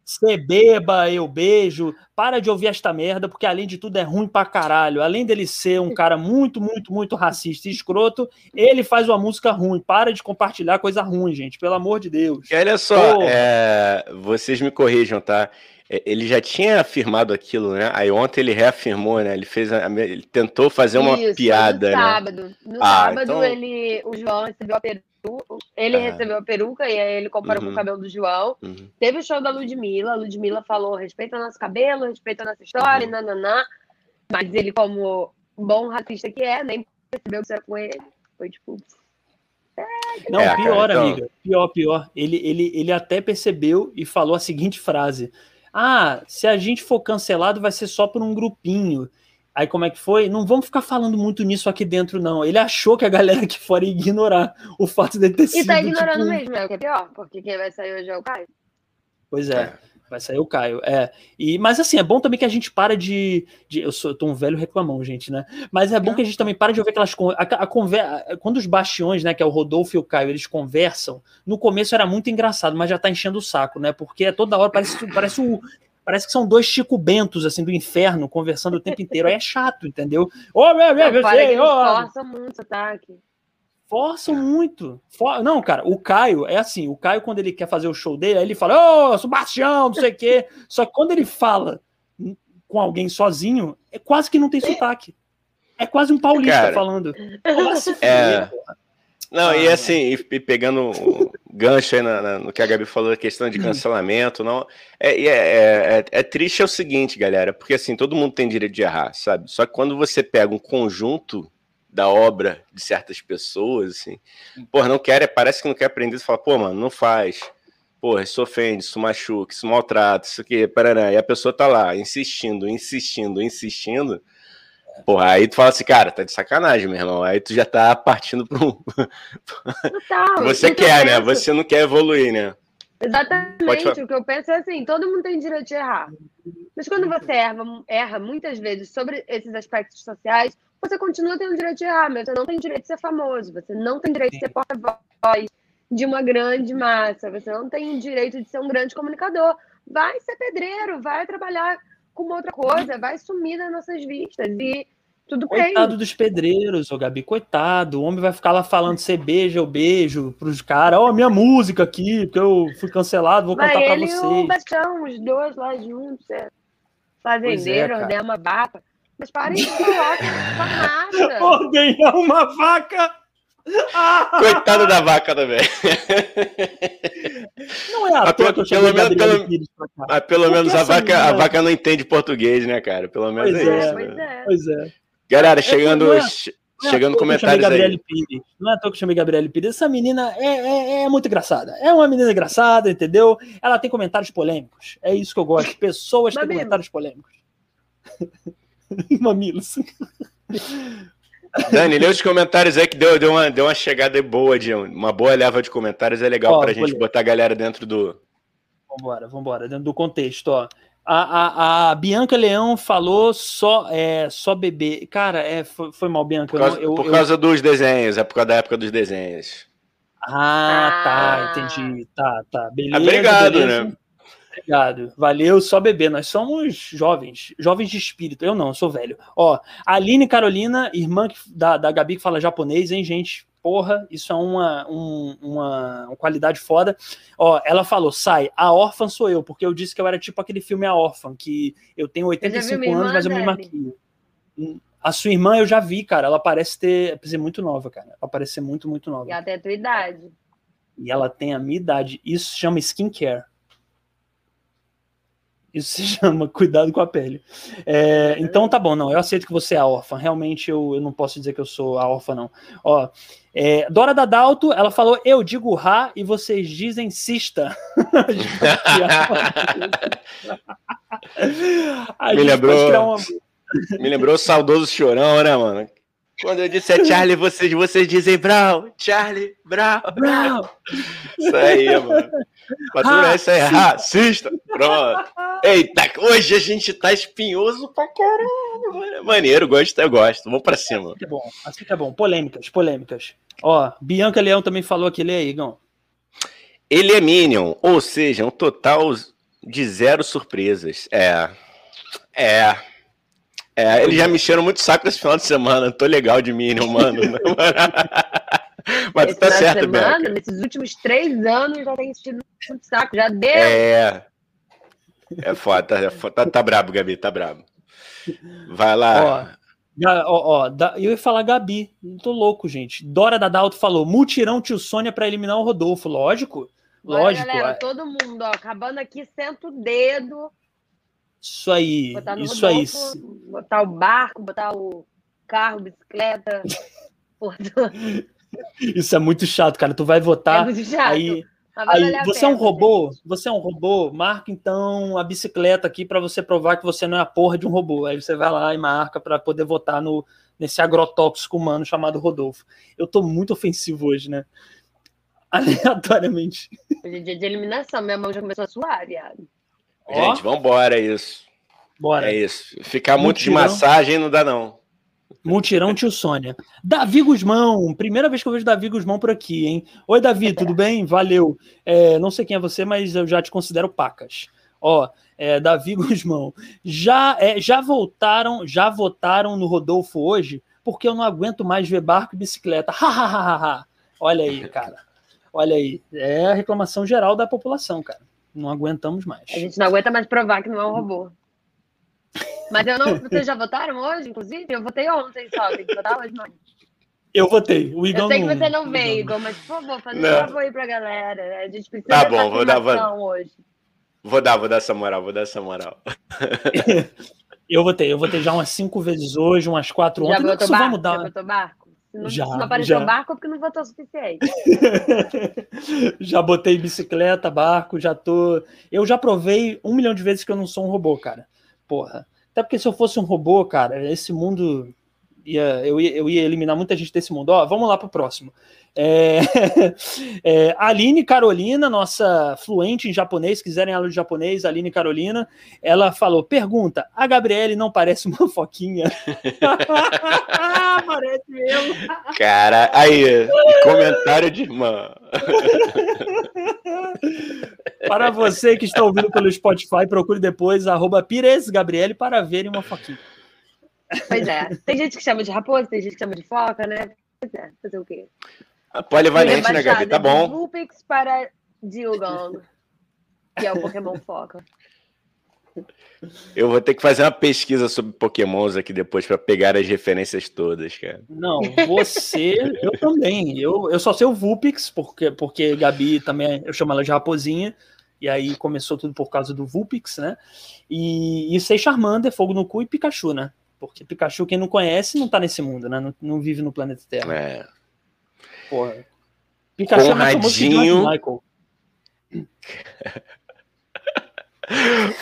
cê beba, eu beijo. Para de ouvir esta merda, porque além de tudo é ruim pra caralho. Além dele ser um cara muito, muito, muito racista e escroto, ele faz uma música ruim. Para de compartilhar coisa ruim, gente. Pelo amor de Deus. E olha só, é, vocês me corrijam, tá? É, ele já tinha afirmado aquilo, né? Aí ontem ele reafirmou, né? Ele fez, a, ele tentou fazer uma Isso, piada, no né? sábado. No ah, sábado então... ele, o João recebeu a peruca, ele ah. recebeu a peruca e aí ele comparou uhum. com o cabelo do João. Uhum. Teve o show da Ludmilla, a Ludmilla falou: respeita o nosso cabelo, respeita a nossa história, uhum. nananã. Mas ele, como bom racista que é, nem percebeu que era com ele. Foi tipo. Não, é, pior, cara, então... amiga. Pior, pior. Ele, ele, ele até percebeu e falou a seguinte frase: Ah, se a gente for cancelado, vai ser só por um grupinho. Aí como é que foi? Não vamos ficar falando muito nisso aqui dentro, não. Ele achou que a galera aqui fora ia ignorar o fato de ter sido. E tá ignorando tipo... mesmo, é o que é pior, porque quem vai sair hoje é o Caio. Pois é. é. Vai sair o Caio, é. E, mas assim, é bom também que a gente para de. de eu, sou, eu tô um velho reclamão, gente, né? Mas é bom que a gente também para de ouvir aquelas. A, a, a, quando os bastiões, né, que é o Rodolfo e o Caio, eles conversam, no começo era muito engraçado, mas já tá enchendo o saco, né? Porque é toda hora parece, parece o. Parece que são dois Chico Bentos, assim, do inferno, conversando o tempo inteiro. Aí é chato, entendeu? Ô, oh, meu, meu, meu, Força muito sotaque. Forçam muito. For... Não, cara, o Caio é assim: o Caio, quando ele quer fazer o show dele, aí ele fala, ô, oh, Sebastião, não sei o quê. [laughs] Só que quando ele fala com alguém sozinho, é quase que não tem sotaque. É quase um paulista cara, falando. É... Não, ah, e assim, e pegando o gancho aí na, na, no que a Gabi falou, a questão de hum. cancelamento, não. É, é, é, é, triste é o seguinte, galera, porque assim, todo mundo tem direito de errar, sabe? Só que quando você pega um conjunto da obra de certas pessoas, assim. Porra, não quer, parece que não quer aprender, você fala, pô, mano, não faz. Porra, isso ofende, isso machuca, isso maltrata, isso aqui, parará. E a pessoa tá lá, insistindo, insistindo, insistindo. Porra, aí tu fala assim, cara, tá de sacanagem, meu irmão. Aí tu já tá partindo para um. [laughs] você quer, né? Você não quer evoluir, né? Exatamente. O que eu penso é assim: todo mundo tem direito de errar. Mas quando você erra, erra muitas vezes sobre esses aspectos sociais, você continua tendo direito de errar, mas você não tem direito de ser famoso, você não tem direito de ser porta-voz de uma grande massa, você não tem direito de ser um grande comunicador. Vai ser pedreiro, vai trabalhar com outra coisa, vai sumir das nossas vistas e tudo bem. Coitado dos pedreiros, ô Gabi, coitado. O homem vai ficar lá falando você beija, eu beijo pros caras. Ó, oh, minha música aqui, porque eu fui cancelado, vou cantar pra vocês. E o Bastião, os dois lá juntos, é. fazendeiro, é, uma vaca. Mas parem de falar que é Ordenhar uma vaca! [laughs] Coitado da vaca também. Não é a eu pelo menos, pelo, mas pelo menos a vaca, a vaca não entende português, né, cara? Pelo menos pois é, é isso. Pois é. Pois é. Galera, chegando, é, chegando comentários aí. Pires. Não é à toa que eu chamei Gabriele Pires. Essa menina é, é, é, muito engraçada. É uma menina engraçada, entendeu? Ela tem comentários polêmicos. É isso que eu gosto. Pessoas que têm comentários polêmicos. [laughs] Mamilos. Dani, lê os comentários aí que deu, deu, uma, deu uma chegada boa, de uma boa leva de comentários. É legal ó, pra gente botar a galera dentro do. Vambora, vambora, dentro do contexto, ó. A, a, a Bianca Leão falou só, é, só bebê. Cara, é, foi, foi mal, Bianca. Por causa, eu, por causa dos desenhos, é por causa da época dos desenhos. Ah, tá, ah. entendi. Tá, tá. Beleza. Obrigado, beleza. né? Obrigado. Valeu, só bebê. Nós somos jovens, jovens de espírito. Eu não, eu sou velho. Ó, Aline Carolina, irmã da, da Gabi que fala japonês, hein, gente? Porra, isso é uma, um, uma, uma, qualidade foda. Ó, ela falou, sai, a órfã sou eu, porque eu disse que eu era tipo aquele filme A Órfã, que eu tenho 85 eu anos, mas eu me maquio. Hum, a sua irmã eu já vi, cara. Ela parece ter. Parece ser muito nova, cara. Ela parece ser muito, muito nova. E até a tua idade. E ela tem a minha idade. Isso chama skincare. Isso se [laughs] chama cuidado com a pele. É, então tá bom, não. Eu aceito que você é a órfã. Realmente eu, eu não posso dizer que eu sou a órfã, não. Ó, é, Dora Dadalto, ela falou: Eu digo Rá e vocês dizem cista. [laughs] me lembrou. Uma... Me lembrou o saudoso chorão, né, mano? Quando eu disse é Charlie, vocês, vocês dizem Brown, Charlie, Brown, Brown. Isso aí, mano. Patrulha, isso aí é racista. Pronto. Eita, hoje a gente tá espinhoso pra caralho. Maneiro, gosto, eu gosto. Vamos pra cima. Assim que é bom, assim que é bom. Polêmicas, polêmicas. Ó, Bianca Leão também falou que ele é Igão. Ele é Minion, ou seja, um total de zero surpresas. É. É. É, eles já me encheram muito saco esse final de semana. Tô legal de Minion, mano. [laughs] [laughs] [laughs] Mas Esse tá certo, semana, Beca. Nesses últimos três anos já tem enchido muito saco. Já deu. É. É foda. Tá, é foda, tá, tá brabo, Gabi. Tá brabo. Vai lá. Ó, ó, ó, eu ia falar Gabi. Não tô louco, gente. Dora Dadalto falou: mutirão tio Sônia pra eliminar o Rodolfo. Lógico. Bora, lógico. Galera, é. todo mundo, ó, acabando aqui, senta o dedo. Isso aí, isso Rodolfo, aí. Botar o barco, botar o carro, bicicleta. [laughs] Isso é muito chato, cara. Tu vai votar. É muito chato. Aí, vai aí você é um robô? gente. Você é um robô? Marca então a bicicleta aqui para você provar que você não é a porra de um robô. Aí você vai lá e marca para poder votar no, nesse agrotóxico humano chamado Rodolfo. Eu tô muito ofensivo hoje, né? [laughs] Aleatoriamente. Hoje é dia de eliminação. Minha mão já começou a suar, viado. Gente, vambora, é isso. bora. É isso. Ficar muito de Mutirão. massagem não dá, não. Mutirão tio Sônia. Davi Guzmão, primeira vez que eu vejo Davi Guzmão por aqui, hein? Oi, Davi, tudo bem? Valeu. É, não sei quem é você, mas eu já te considero pacas. Ó, é, Davi Guzmão, já, é, já voltaram, já votaram no Rodolfo hoje, porque eu não aguento mais ver barco e bicicleta. [laughs] Ha. Olha aí, cara. Olha aí. É a reclamação geral da população, cara. Não aguentamos mais. A gente não aguenta mais provar que não é um robô. Mas eu não. Vocês já votaram hoje, inclusive? Eu votei ontem só. Tem que votar hoje, não. Eu votei. O Igor Eu sei que você não veio, Igor mas por favor, faz um Não. favor aí pra galera. A gente precisa Tá bom, vou dar- vou- hoje. Vou dar, vou dar essa moral, vou dar essa moral. [laughs] Eu votei, eu votei já umas cinco vezes hoje, umas quatro Já ontem. Não, votou isso vai barco? mudar. Já votou barco? Se não, Já, se não apareceu já. barco, é porque não votou o suficiente. [laughs] já botei bicicleta, barco, já tô. Eu já provei um milhão de vezes que eu não sou um robô, cara. Porra. Até porque se eu fosse um robô, cara, esse mundo. Ia, eu, ia, eu ia eliminar muita gente desse mundo. Ó, vamos lá pro próximo. É, [laughs] é, Aline Carolina, nossa fluente em japonês, se quiserem aula de japonês, Aline Carolina, ela falou: pergunta, a Gabriele não parece uma foquinha? [laughs] parece mesmo. Cara, aí, comentário de irmã. [laughs] Para você que está ouvindo pelo Spotify, procure depois arroba Pires Gabriele para verem uma foquinha. Pois é. Tem gente que chama de raposa, tem gente que chama de foca, né? Pois é, fazer o quê? Polivalente, né, Gabi? Tá bom. Vulpix para Dilgong, que é o Pokémon [laughs] foca. Eu vou ter que fazer uma pesquisa sobre pokémons aqui depois pra pegar as referências todas, cara. Não, você, eu também. Eu, eu só sei o Vulpix, porque, porque Gabi também, eu chamo ela de Raposinha, e aí começou tudo por causa do Vulpix, né? E, e sei Charmander, Fogo no Cu e Pikachu, né? Porque Pikachu, quem não conhece, não tá nesse mundo, né? Não, não vive no planeta Terra. É. Porra. Pikachu é Conradinho. Michael. [laughs]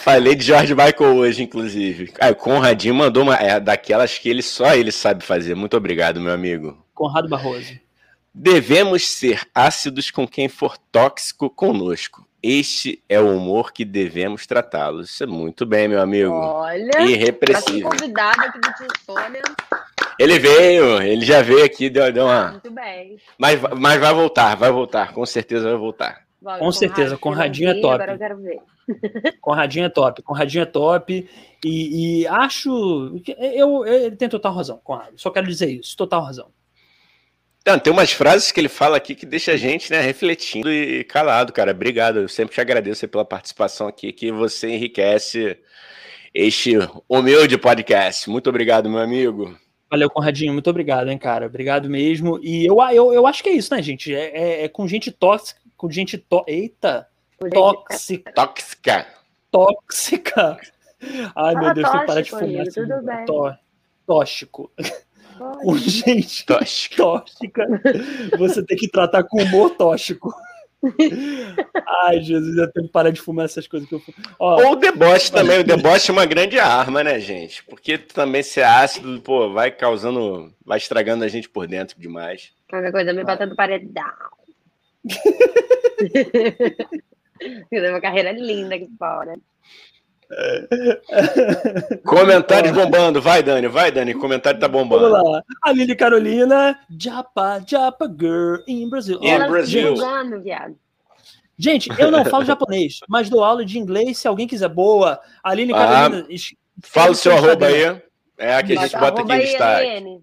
Falei de George Michael hoje, inclusive. Ah, o Conradinho mandou uma. É daquelas que ele só ele sabe fazer. Muito obrigado, meu amigo. Conrado Barroso. Devemos ser ácidos com quem for tóxico conosco. Este é o humor que devemos tratá-los. Isso é muito bem, meu amigo. Olha, tá Irrepressível. convidado aqui do Tio Sônia. Ele veio, ele já veio aqui, deu, deu uma. Muito bem. Mas, mas vai voltar, vai voltar, com certeza vai voltar. Bora, Com certeza, Conradinho é top. Agora eu quero ver. [laughs] Conradinho é top, Conradinho é top. E, e acho. que Eu, ele tem total razão, Conrado. Só quero dizer isso, total razão. Então, tem umas frases que ele fala aqui que deixa a gente né, refletindo e calado, cara. Obrigado, eu sempre te agradeço pela participação aqui, que você enriquece este humilde podcast. Muito obrigado, meu amigo. Valeu, Conradinho. Muito obrigado, hein, cara. Obrigado mesmo. E eu, eu, eu acho que é isso, né, gente? É, é- é com gente tóxica. Com gente tó... Eita! Tóxica. Tóxica. Tóxica. Ai, meu Fala Deus, tem que parar de tóxico, fumar. amigo, esse tudo lugar. bem. Tó- Tóxico. Com gente Tóxica. tóxica, você tem que tratar com humor tóxico. Ai, Jesus, eu tenho que parar de fumar essas coisas que eu fumo. Ó, Ou o deboche também. O deboche é uma grande arma, né, gente? Porque também ser ácido, pô, vai causando. Vai estragando a gente por dentro demais. Qualquer coisa me bota no paredão. [laughs] [laughs] Tenho uma carreira linda aqui fora. [laughs] Comentários bombando. Vai, Dani, vai, Dani. Comentário tá Vamos bombando. lá. Aline Carolina, Japa, Japa Girl in Brasil. In Ela Brasil. viado. gente, eu não falo japonês, [laughs] mas dou aula de inglês se alguém quiser. Boa. Aline Ah, Carolina, Fala o seu arroba aí. É a que a gente Bota bota aqui em destaque.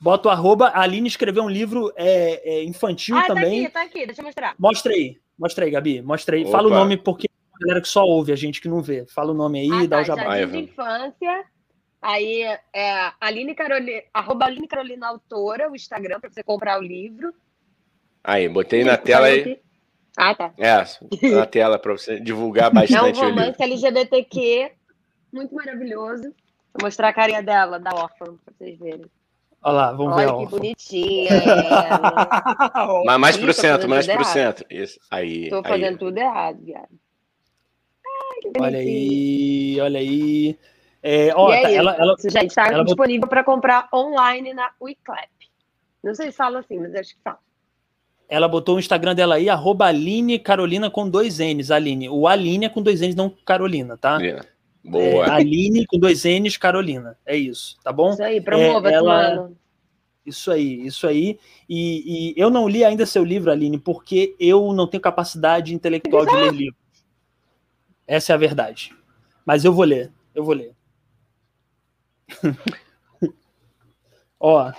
Bota o arroba. A Aline escreveu um livro é, é, infantil Ah, tá também. aqui, tá aqui. Deixa eu mostrar. Mostra aí. Mostra aí, Gabi. Mostra aí. Fala o Opa. nome porque a galera que só ouve, a gente que não vê. Fala o nome aí e ah, dá tá, o jabá. Jardim de infância. Aí é Aline Carolina, arroba Aline Carolina Autora, o Instagram, para você comprar o livro. Aí, botei na tela aí. que- Ah, tá. É, na tela para você divulgar [laughs] É um bastante o livro. romance LGBTQ muito maravilhoso. Vou mostrar a carinha dela, da órfã, pra vocês verem. Olha lá, vamos ver. Olha que bonitinha [laughs] ela. Mas mais pro centro, mais pro errado. centro. Isso. Aí. Tô aí. fazendo tudo errado, viado. Olha aí, olha aí. É, ó, e é tá- isso, ela, ela, gente, está ela disponível para comprar online na WeClap. Não sei se fala assim, mas acho que fala. ela botou o Instagram dela aí, arroba Aline Carolina com dois N's, Aline. O Aline é com dois N's, não Carolina, tá? É. É, Boa. Aline com dois N's, Carolina. É isso, tá bom? Isso aí, promova, É, ela-. Isso aí, isso aí. E, e eu não li ainda seu livro, Aline, porque eu não tenho capacidade intelectual de ler livros. Essa é a verdade. Mas eu vou ler, eu vou ler. [laughs] Ó,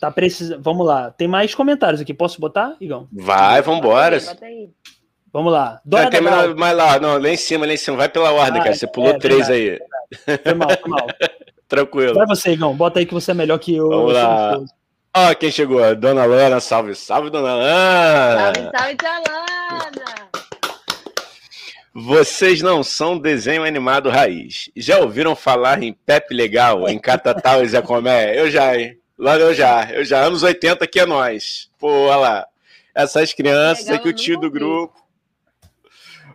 tá precisando. Vamos lá. Tem mais comentários aqui. Posso botar, Igão? Vai, vambora. Bota aí. Vamos lá. Dora tem mais, mais lá, não, lá em cima, lá em cima. Vai pela ordem, Ah, cara. Você pulou é três verdade, aí. Foi mal, foi mal. [laughs] Tranquilo. Vai você, Igão. Bota aí que você é melhor que eu. Vamos eu lá. Ó, quem chegou? Dona Lana, salve, salve, Dona Lana. Salve, salve, Tchalana! Vocês não são desenho animado raiz. Já ouviram falar em Pepe Legal, em Catatal e Zé Comé? Eu já, hein? Lá eu já, eu já. Anos 80 aqui é nós. Pô, olha lá. Essas crianças Legal, aqui, o tio do grupo.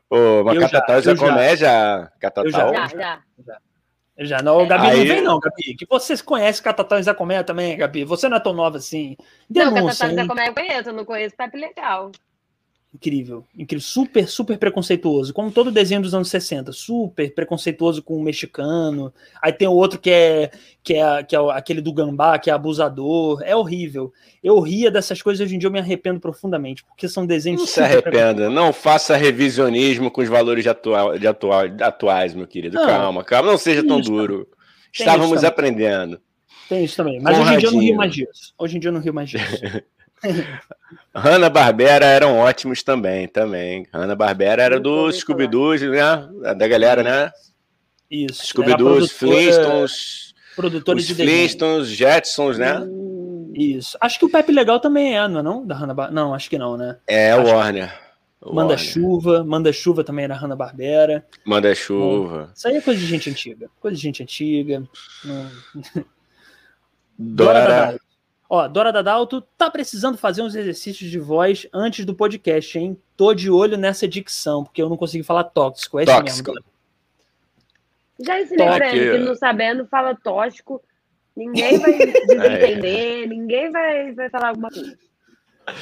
Ô, mas Eu já, Catatal e Zé. Comé já. Catatal? Já. Já, já. Eu Já não, o Gabi Aí- não vem, não, Gabi. Que vocês conhecem Catatão e Zé Comé também, Gabi. Você não é tão nova assim. Não, Denúncia, Catatal hein? como é eu conheço, eu não conheço Pepe Legal. Incrível, incrível, super, super preconceituoso, como todo desenho dos anos 60, super preconceituoso com o mexicano. Aí tem o outro que é que é, que é aquele do gambá, que é abusador. É horrível. Eu ria dessas coisas hoje em dia, eu me arrependo profundamente, porque são desenhos Não se arrependa, não faça revisionismo com os valores de, atua- de atua- atuais, meu querido. Não. calma, calma, não seja tão duro. Estávamos aprendendo. Tem isso também. Mas hoje em dia eu não rio mais disso. Hoje em dia eu não rio mais disso. [laughs] Hanna Barbera eram ótimos também, também. Hanna Barbera era do Scooby-Doo, né? Da galera, né? Isso. Scooby-Doo, Flintstones, Produtora os de desenho. Flintstones, Jetsons, né? Isso. Acho que o Pepe Legal também é, não é não? Da Hanna Bar... Não, acho que não, né? É, o Acho- Warner. Manda Warner. Chuva. Manda Chuva também era Hanna Barbera. Manda chuva. Isso aí é coisa de gente antiga. Coisa de gente antiga. Dora Dora. Ó, Dora Dadalto tá precisando fazer uns exercícios de voz antes do podcast, hein? Tô de olho nessa dicção, porque eu não consegui falar tóxico. É isso Tóxico. mesmo. Já ensinei pra ele que não sabendo fala tóxico, ninguém vai [laughs] desentender, ninguém vai, vai falar alguma coisa.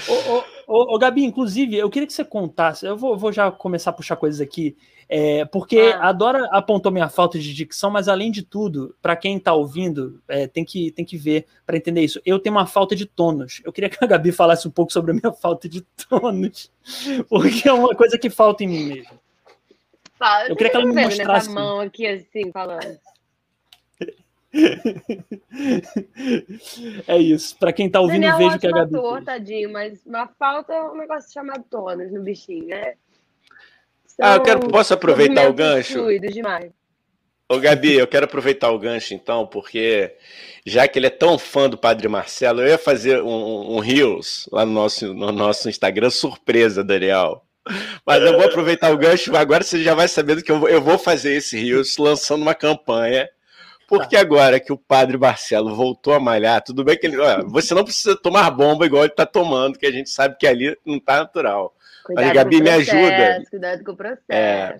Ô, ô, ô, Gabi, inclusive, eu queria que você contasse. Eu vou, vou já começar a puxar coisas aqui, é, porque Ah. a Dora apontou minha falta de dicção, mas além de tudo, para quem tá ouvindo, é, tem, que, tem que ver para entender isso. Eu tenho uma falta de tônus. Eu queria que a Gabi falasse um pouco sobre a minha falta de tônus, [laughs] porque é uma coisa que falta em mim mesmo. Fala, Eu queria que ela me vendo mostrasse. Nessa mão aqui, assim, falando. É isso. Para quem tá ouvindo, Daniel veja que a Gabi ator, tadinho, mas uma falta é um negócio chamado tônus no bichinho, né? Ah, eu São quero, posso aproveitar o gancho? demais. Ô, Gabi, eu quero aproveitar o gancho, então, porque já que ele é tão fã do Padre Marcelo, eu ia fazer um, um Reels lá no nosso, no nosso Instagram, surpresa, Daniel. Mas eu vou aproveitar o gancho, agora você já vai sabendo que eu vou, eu vou fazer esse Reels lançando uma campanha. Porque agora que o Padre Marcelo voltou a malhar, tudo bem que ele. Olha, você não precisa tomar bomba igual ele tá tomando, que a gente sabe que ali não tá natural. Cuidado Gabi, com o me processo, ajuda. Cuidado com o processo. É.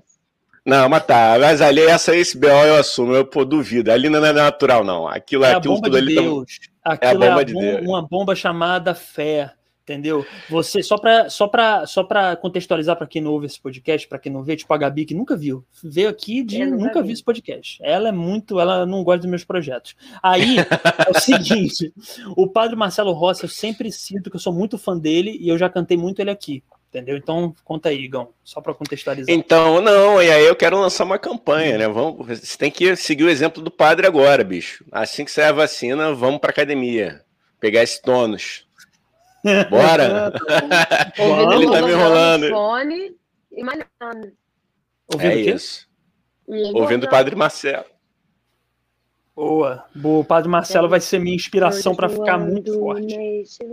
Não, mas tá. Mas ali, essa esse BO eu assumo, eu pô, duvido. Ali não é natural, não. Aquilo, É a aquilo bomba tudo de ali. tá- Deus. Aquilo é, bomba a de bom- Deus. uma bomba chamada fé, entendeu? Você só para só para só para contextualizar para quem não ouve esse podcast, para quem não vê, tipo a Gabi que nunca viu, veio aqui de nunca vi. vi esse podcast. Ela é muito, ela não gosta dos meus projetos. Aí é o seguinte, o Padre Marcelo Rossi, eu sempre sinto que eu sou muito fã dele e eu já cantei muito ele aqui. Entendeu? Então, conta aí, Igão, só para contextualizar. Então, não, e aí eu quero lançar uma campanha, né? Vamos, você tem que seguir o exemplo do padre agora, bicho. Assim que sair a vacina, vamos pra academia. Pegar esse tônus. Bora! Ele tá me no enrolando. fone e malhando. Ouvindo é isso. Ouvindo o padre Marcelo. Boa, boa. O Padre Marcelo vai ser minha inspiração para ficar muito forte.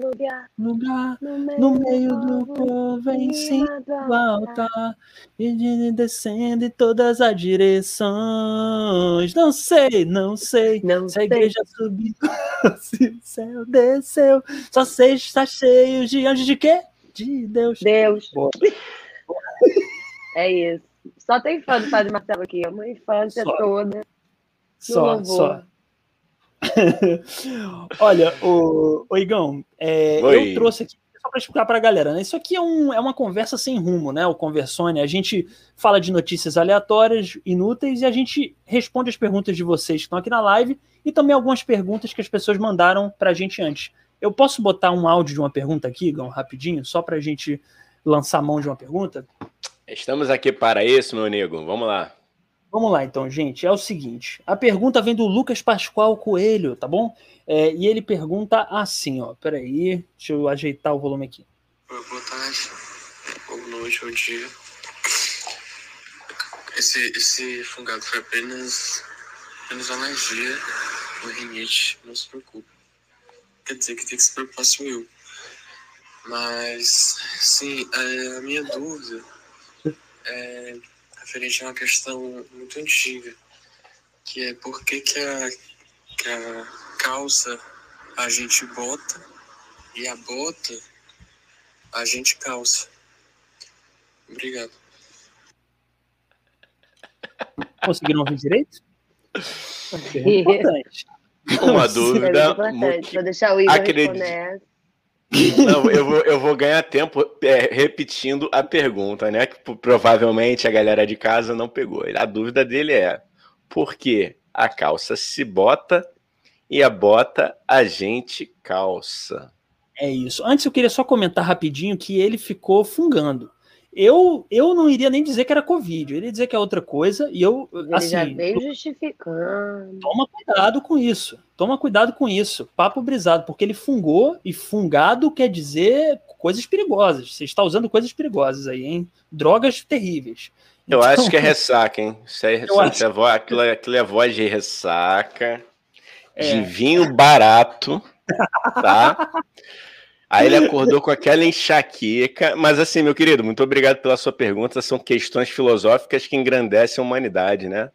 Lugar, lugar, no meio do povo, em cima do altar, e descendo em todas as direções. Não sei, não sei, não se a igreja subiu, [laughs] se o céu desceu, só sei está cheio de anjos de quê? De Deus. Deus. Boa. É isso. Só tem fã do Padre Marcelo aqui, é uma infância Só. toda. Só, só. [laughs] Olha, o, o Igão, é, eu trouxe aqui só para explicar para a galera, né? Isso aqui é, um, é uma conversa sem rumo, né? O Conversone. A gente fala de notícias aleatórias, inúteis, e a gente responde as perguntas de vocês que estão aqui na live e também algumas perguntas que as pessoas mandaram para a gente antes. Eu posso botar um áudio de uma pergunta aqui, Igão, rapidinho, só para a gente lançar a mão de uma pergunta? Estamos aqui para isso, meu amigo. Vamos lá. Vamos lá, então, gente. É o seguinte: a pergunta vem do Lucas Pascoal Coelho, tá bom? É, e ele pergunta assim, ó. Peraí, deixa eu ajeitar o volume aqui. Boa tarde, boa noite, bom dia. Esse, esse fungado foi apenas, apenas alergia, uma rinite, não se preocupe. Quer dizer que tem que se preocupar sou eu. Mas, sim, é, a minha dúvida é referente a uma questão muito antiga, que é por que, que, a, que a calça a gente bota e a bota a gente calça. Obrigado. Conseguiram ouvir direito? É [laughs] importante. Uma dúvida. É importante. Vou deixar o Igor Acredito. responder não, eu vou, eu vou ganhar tempo é, repetindo a pergunta, né? Que provavelmente a galera de casa não pegou. A dúvida dele é: por que a calça se bota e a bota a gente calça? É isso. Antes eu queria só comentar rapidinho que ele ficou fungando. Eu, eu não iria nem dizer que era Covid, eu iria dizer que é outra coisa, e eu. Ele assim, já veio justificando. Toma cuidado com isso. Toma cuidado com isso. Papo brisado, porque ele fungou, e fungado quer dizer coisas perigosas. Você está usando coisas perigosas aí, hein? Drogas terríveis. Eu então, acho que é [laughs] ressaca, hein? Isso é, acho... é voz, aquilo, aquilo é voz de ressaca, é. de vinho barato, tá? [laughs] Aí ele acordou com aquela enxaqueca. Mas assim, meu querido, muito obrigado pela sua pergunta. São questões filosóficas que engrandecem a humanidade, né?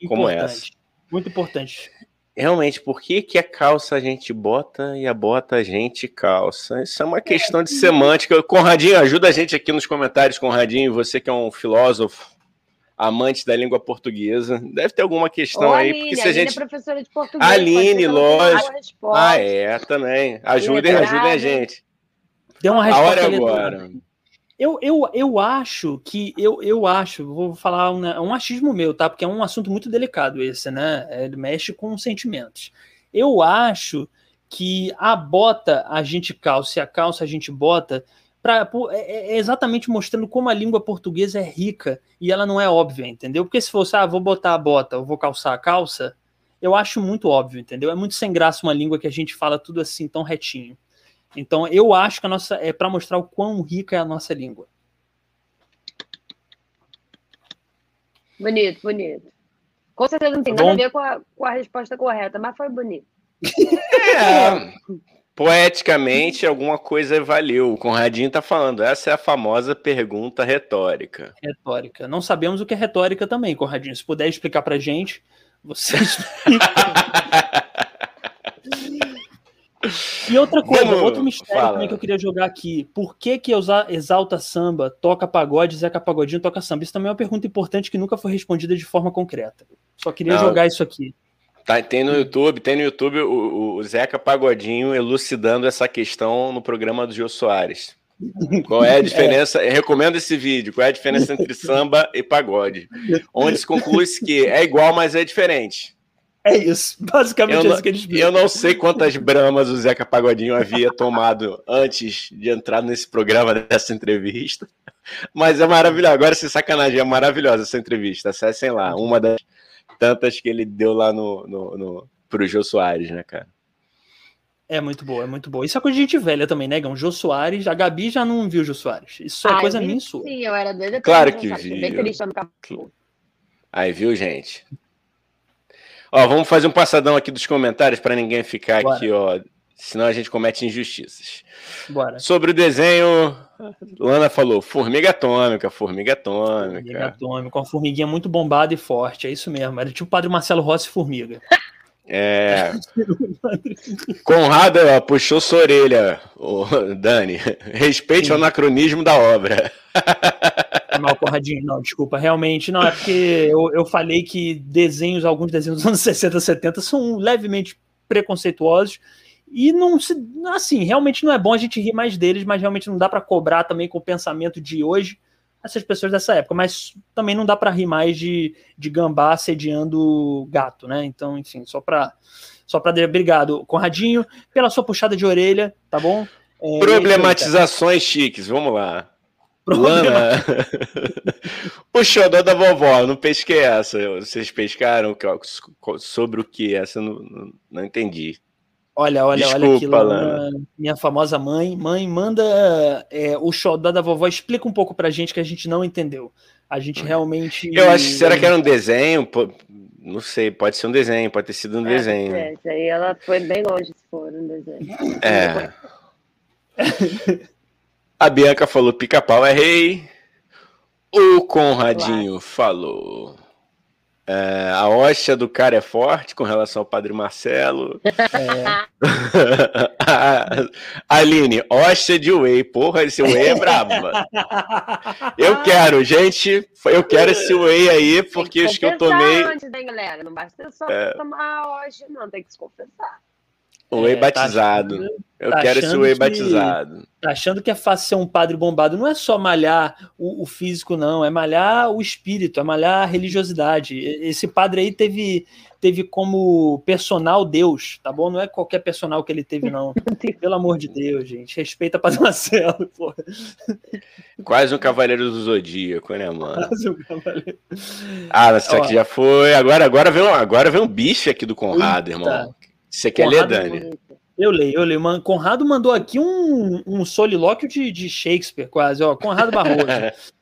Importante. Como essa. Muito importante. Realmente, por que, que a calça a gente bota e a bota a gente calça? Isso é uma questão de semântica. Conradinho, ajuda a gente aqui nos comentários, Conradinho. Você que é um filósofo, amante da língua portuguesa. Deve ter alguma questão Ô, aí. Aline, porque se a, gente... é professora de português. Aline, lógico. Ah, é, também. Ajudem, ajudem a gente. Deu uma resposta. A hora é agora. Eu, eu, eu acho que eu, eu acho, vou falar um, um achismo meu, tá? Porque é um assunto muito delicado esse, né? Ele mexe com sentimentos. Eu acho que a bota a gente calça e a calça a gente bota pra, é, é, é exatamente mostrando como a língua portuguesa é rica e ela não é óbvia, entendeu? Porque se fosse, ah, vou botar a bota, eu vou calçar a calça, eu acho muito óbvio, entendeu? É muito sem graça uma língua que a gente fala tudo assim tão retinho. Então, eu acho que a nossa é para mostrar o quão rica é a nossa língua. Bonito, bonito. Com certeza não tem tá nada a ver com a, com a resposta correta, mas foi bonito. É. Poeticamente, alguma coisa valeu. O Conradinho está falando. Essa é a famosa pergunta retórica. Retórica. Não sabemos o que é retórica também, Conradinho. Se puder explicar pra gente, você [laughs] e outra coisa, Vamos, outro mistério também que eu queria jogar aqui. Por que que Exalta Samba toca pagode, Zeca Pagodinho toca samba? Isso também é uma pergunta importante que nunca foi respondida de forma concreta. Só queria Não. jogar isso aqui. Tá, tem no YouTube, tem no YouTube o, o, Zeca Pagodinho elucidando essa questão no programa do Gil Soares. Qual é a [laughs] diferença? É. Recomendo esse vídeo. Qual é a diferença entre [laughs] samba e pagode? Onde se conclui que é igual, mas é diferente. É isso, basicamente eu é isso que eles Eu não sei quantas bramas o Zeca Pagodinho havia tomado antes de entrar nesse programa dessa entrevista, mas é maravilhoso. Agora, sem sacanagem, é maravilhosa essa entrevista. Acessem lá, uma das tantas que ele deu lá no, no, no, pro Jô Soares, né, cara? É muito boa, é muito boa. Isso é coisa de gente velha também, né, Gão? Jô Soares, a Gabi já não viu o Jô Soares. Isso é ah, coisa minha sua. Sim, eu era doida. Claro que. Bem triste no Aí, viu, gente? Ó, vamos fazer um passadão aqui dos comentários para ninguém ficar Bora. aqui, ó. Senão a gente comete injustiças. Bora. Sobre o desenho, Lana falou: formiga atômica, formiga atômica. Formiga atômica, uma formiguinha muito bombada e forte, é isso mesmo. Era tipo o padre Marcelo Rossi Formiga. É. [laughs] Conrado ó, puxou sua orelha, ô, Dani. Respeite o anacronismo da obra. Mal, Conradinho. Não, desculpa, realmente. Não, é porque eu, eu falei que desenhos, alguns desenhos dos anos 60, 70 são levemente preconceituosos. E não se. Assim, realmente não é bom a gente rir mais deles, mas realmente não dá para cobrar também com o pensamento de hoje essas pessoas dessa época. Mas também não dá para rir mais de, de gambá assediando gato, né? Então, enfim, só para. Só para obrigado, Conradinho, pela sua puxada de orelha, tá bom? É, Problematizações chiques, vamos lá. Lana. [laughs] o xodó da vovó, não pesquei essa. Vocês pescaram sobre o que? Essa não, não entendi. Olha, olha, Desculpa, olha aqui, Lana, minha famosa mãe. Mãe, manda é, o xodó da vovó, explica um pouco pra gente que a gente não entendeu. A gente realmente. Eu acho que será que era um desenho? Não sei, pode ser um desenho, pode ter sido um É, desenho. É, aí ela foi bem longe se for um desenho. É. A Bianca falou pica-pau é rei. O Conradinho falou. É, a hóstia do cara é forte com relação ao Padre Marcelo. É, [laughs] A- Aline, hóstia de whey. Porra, esse whey é brabo. mano. Eu quero, gente. Eu quero esse whey aí, porque os que eu tomei. Antes, né, galera? Não basta só tomar hoje, não. Tem que se confessar. O whey É, tá batizado. achando- Eu tá quero esse whey que- batizado. tá achando que é fácil ser um padre bombado. Não é só malhar o, o físico, não. É malhar o espírito, é malhar a religiosidade. Esse padre aí teve, teve como personal Deus, tá bom? Não é qualquer personal que ele teve, não. [laughs] Pelo amor de Deus, gente. Respeita Padre Marcelo, porra. Quase um cavaleiro do zodíaco, né, mano? Mas o cavaleiro- Ah, isso aqui já foi. Agora, agora, vem, um- agora vem um bicho aqui do Conrado, Eita. irmão. Você quer ler, Conrado Dani? Eu leio, eu leio. Man- Conrado mandou aqui um, um solilóquio de, de Shakespeare, quase. Ó, Conrado Barroso. [laughs]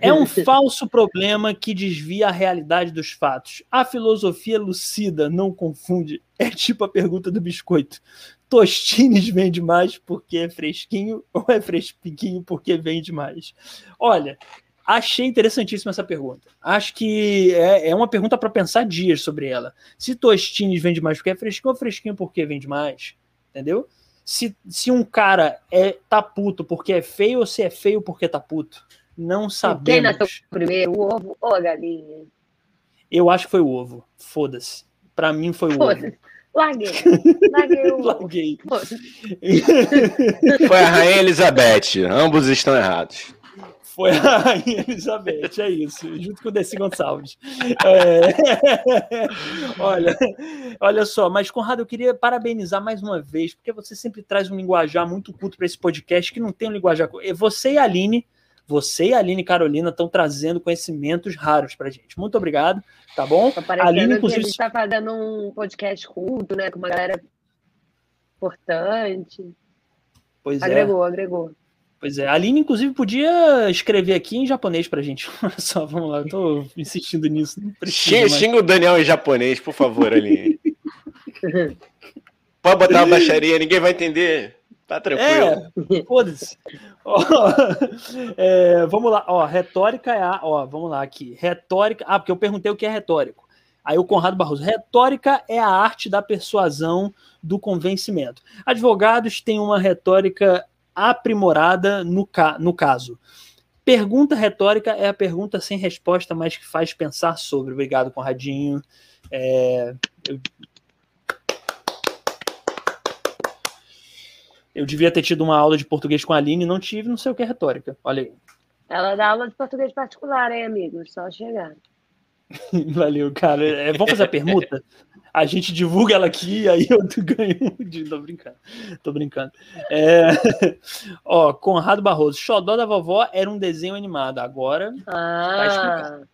É um falso problema que desvia a realidade dos fatos. A filosofia lucida não confunde. É tipo a pergunta do biscoito. Tostines vende mais porque é fresquinho ou é fresquinho porque vende mais? Olha, achei interessantíssima essa pergunta. Acho que é, é uma pergunta para pensar dias sobre ela. Se Tostines vende mais porque é fresquinho ou fresquinho porque vende mais? Entendeu? Se, se um cara é tá puto porque é feio ou se é feio porque tá puto? Não Quem sabemos. nasceu primeiro, o ovo ou a galinha? Eu acho que foi o ovo. Foda-se. Pra mim foi o ovo. Foda-se. Larguei. Larguei o [laughs] ovo. Larguei. Foi a Rainha Elizabeth. Ambos estão errados. Foi a Rainha Elizabeth, é isso, junto com o Desi Gonçalves. É, [laughs] Olha, olha só, mas Conrado, eu queria parabenizar mais uma vez, porque você sempre traz um linguajar muito culto para esse podcast que não tem um linguajar. Você e a Aline, você e a Aline Carolina estão trazendo conhecimentos raros pra gente. Muito obrigado, tá bom? Tá Aline, que a inclusive, gente tá fazendo um podcast culto, né? Com uma galera importante. Pois é. Agregou, agregou. Pois é, a Aline, inclusive, podia escrever aqui em japonês pra gente. [laughs] Olha só, vamos lá, eu tô insistindo nisso. Xinga, xinga o Daniel em japonês, por favor, ali. Pode botar uma baixaria, ninguém vai entender. Tá tranquilo. É, foda-se. É, vamos lá, ó, retórica é a, ó, vamos lá aqui. Retórica, ah, porque eu perguntei o que é retórico. Aí o Conrado Barroso, retórica é a arte da persuasão, do convencimento. Advogados têm uma retórica aprimorada no, ca no caso. Pergunta retórica é a pergunta sem resposta, mas que faz pensar sobre. Obrigado, Conradinho. É, eu... eu devia ter tido uma aula de português com a Aline, não tive, não sei o que é retórica. Olha aí. Ela dá aula de português particular, hein, amigos? Só chegar. [laughs] Valeu, cara. É, vamos fazer a permuta? [laughs] A gente divulga ela aqui, aí eu [laughs] ganho um de. Tô brincando. Tô brincando. É... [laughs] Ó, Conrado Barroso. Xodó da vovó era um desenho animado. Agora, Ah, explicado.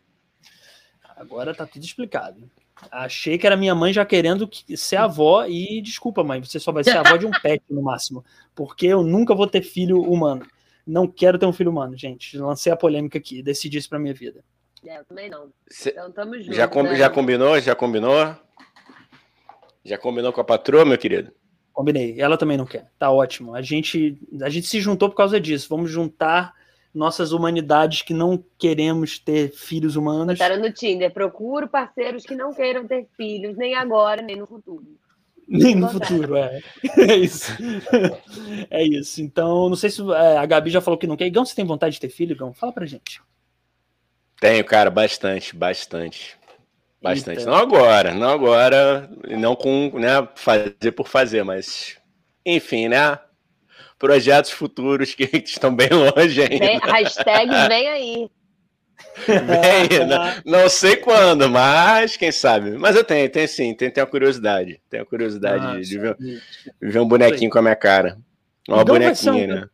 agora tá tudo explicado. Achei que era minha mãe já querendo que- ser avó e desculpa, mãe, você só vai ser avó de um pet no máximo, porque eu nunca vou ter filho humano. Não quero ter um filho humano, gente. Lancei a polêmica aqui, decidi isso pra minha vida. é, eu também não. Cê- Então tamo junto. já, com- né? já combinou? Já combinou? Já combinou com a patroa, meu querido? Combinei. Ela também não quer. Tá ótimo. A gente, a gente se juntou por causa disso. Vamos juntar nossas humanidades que não queremos ter filhos humanos. Botaram no Tinder. Procuro parceiros que não queiram ter filhos, nem agora, nem no futuro. Nem no futuro, é. [laughs] É isso. É isso. Então, não sei se é, a Gabi já falou que não quer. Igão, você tem vontade de ter filho, Igão? Fala pra gente. Tenho, cara, bastante, bastante. Bastante. Eita. Não agora, não agora, não com, né, fazer por fazer, mas enfim, né? Projetos futuros que estão bem [laughs] longe ainda. Vem, hashtag vem aí. Bem, [laughs] não, não, sei quando, mas quem sabe. Mas eu tenho, tenho sim, tenho, tenho a curiosidade. Tenho a curiosidade ah, de, ver, de, ver, um bonequinho com a minha cara. Uma então bonequinha, um, né?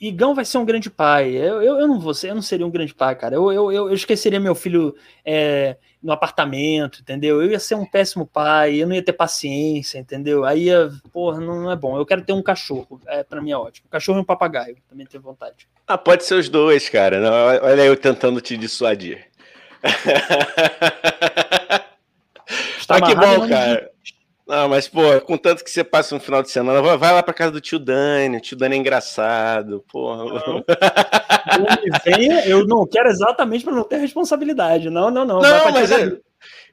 Igão vai ser um grande pai. Eu, eu, eu, não vou ser, eu não seria um grande pai, cara. Eu, eu, eu esqueceria meu filho é, no apartamento, entendeu? Eu ia ser um péssimo pai, eu não ia ter paciência, entendeu? Aí, ia, porra, não, não é bom. Eu quero ter um cachorro, é, para mim é ótimo. Um cachorro e um papagaio, também tenho vontade. Ah, pode ser os dois, cara. Não, olha eu tentando te dissuadir. [laughs] Está ah, que bom, cara. Não, mas, pô, contanto que você passa um final de semana, vai, vai lá pra casa do tio Dani, o tio Dani é engraçado, porra. Não. [laughs] eu não quero exatamente para não ter responsabilidade. Não, não, não. Não, mas é,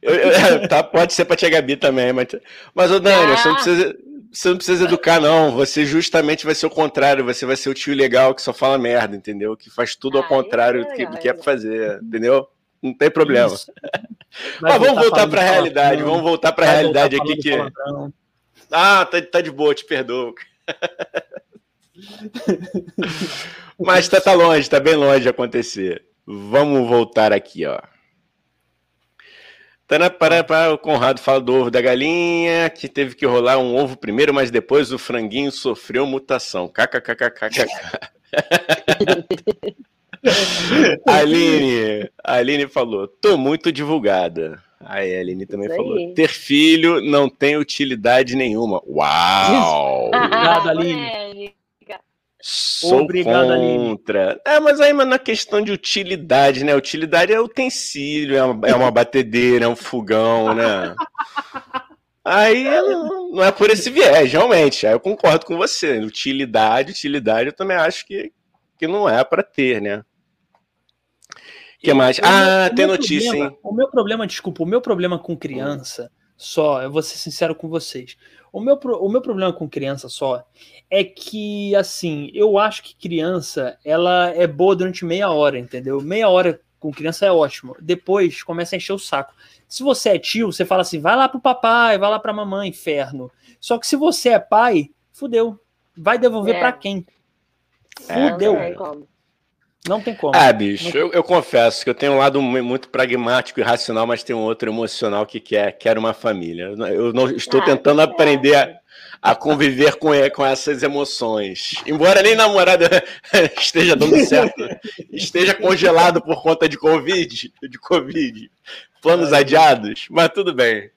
eu, eu, tá, pode ser pra tia Gabi também, mas, mas ô Dani, ah. você, não precisa, você não precisa educar, não. Você justamente vai ser o contrário, você vai ser o tio legal que só fala merda, entendeu? Que faz tudo ao ah, contrário do que, do que é pra fazer, entendeu? Não tem problema. [laughs] Mas vamos voltar para a realidade. Vamos voltar para a realidade aqui que. Ah, tá, tá de boa, te perdoo. [laughs] Mas tá, tá longe, tá bem longe de acontecer. Vamos voltar aqui, ó. Para, o Conrado fala do ovo da galinha, que teve que rolar um ovo primeiro, mas depois o franguinho sofreu mutação. KKKKKK. [laughs] [laughs] Aline, Aline falou, tô muito divulgada. Aí a Aline também falou, ter filho não tem utilidade nenhuma. Uau! [laughs] Obrigado, Aline. Sou Obrigado, contra. Aline. É, mas aí mas na questão de utilidade, né? Utilidade é utensílio, é uma, é uma batedeira, é um fogão, né? Aí não é por esse viés, realmente. Aí eu concordo com você. Utilidade, utilidade, eu também acho que, que não é para ter, né? que mais? Ah, tem notícia, problema, hein? O meu problema, desculpa, o meu problema com criança, só, eu vou ser sincero com vocês. O meu, o meu problema com criança só é que, assim, eu acho que criança, ela é boa durante meia hora, entendeu? Meia hora com criança é ótimo. Depois começa a encher o saco. Se você é tio, você fala assim, vai lá pro papai, vai lá pra mamãe, inferno. Só que se você é pai, fudeu. Vai devolver é. para quem? É, fudeu. É, não tem como. Ah, bicho, eu, eu, confesso que eu tenho um lado muito pragmático e racional, mas tem um outro emocional que quer, quer uma família. Eu não estou ah, tentando aprender a, a conviver com, com essas emoções. Embora nem namorada [laughs] esteja dando certo, esteja congelado por conta de Covid, de Covid, planos Ai, adiados, mas tudo bem.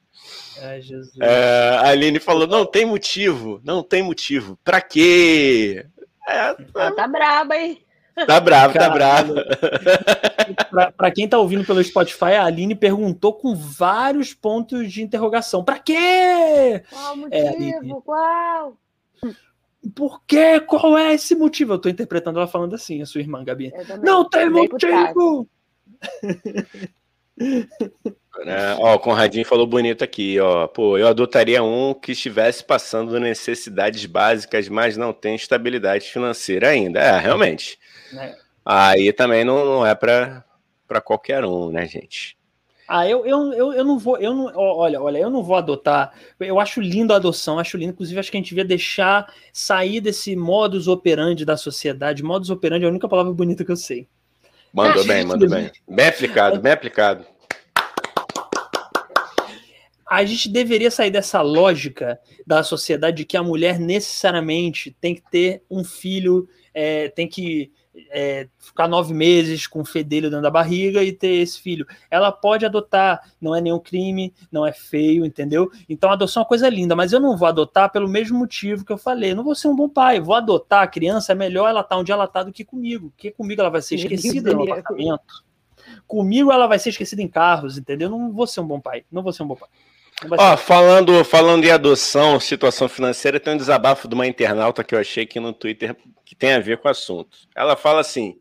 Ai, Jesus. É, a Aline falou: não tem motivo, não tem motivo. Pra quê? É, Ela tá braba, hein? Tá bravo, tá bravo. [laughs] pra, pra, quem tá ouvindo pelo Spotify, a Aline perguntou com vários pontos de interrogação. Pra quê? Qual o é, motivo? É, Qual? Por quê? Qual é esse motivo? Eu tô interpretando ela falando assim, a sua irmã, Gabi. Não tem motivo! [laughs] Né? Ó, o Conradinho falou bonito aqui, ó. Pô, eu adotaria um que estivesse passando necessidades básicas, mas não tem estabilidade financeira ainda. É, realmente. É. Aí também não, não é para qualquer um, né, gente? Ah, eu, eu, eu, eu não vou, eu não, olha, olha, eu não vou adotar. Eu acho lindo a adoção, acho lindo. Inclusive, acho que a gente devia deixar sair desse modus operandi da sociedade. Modus operandi é a única palavra bonita que eu sei. Mandou bem, mandou bem. Bem aplicado, bem aplicado. A gente deveria sair dessa lógica da sociedade de que a mulher necessariamente tem que ter um filho, é, tem que é, ficar nove meses com o fedelho dentro da barriga e ter esse filho. Ela pode adotar, não é nenhum crime, não é feio, entendeu? Então a adoção é uma coisa linda, mas eu não vou adotar pelo mesmo motivo que eu falei. Eu não vou ser um bom pai, vou adotar a criança, é melhor ela estar tá onde ela está do que comigo, porque comigo ela vai ser esquecida no apartamento. Comigo ela vai ser esquecida em carros, entendeu? Eu não vou ser um bom pai, não vou ser um bom pai. Ó, falando, falando em adoção, situação financeira, tem um desabafo de uma internauta que eu achei aqui no Twitter que tem a ver com o assunto. Ela fala assim: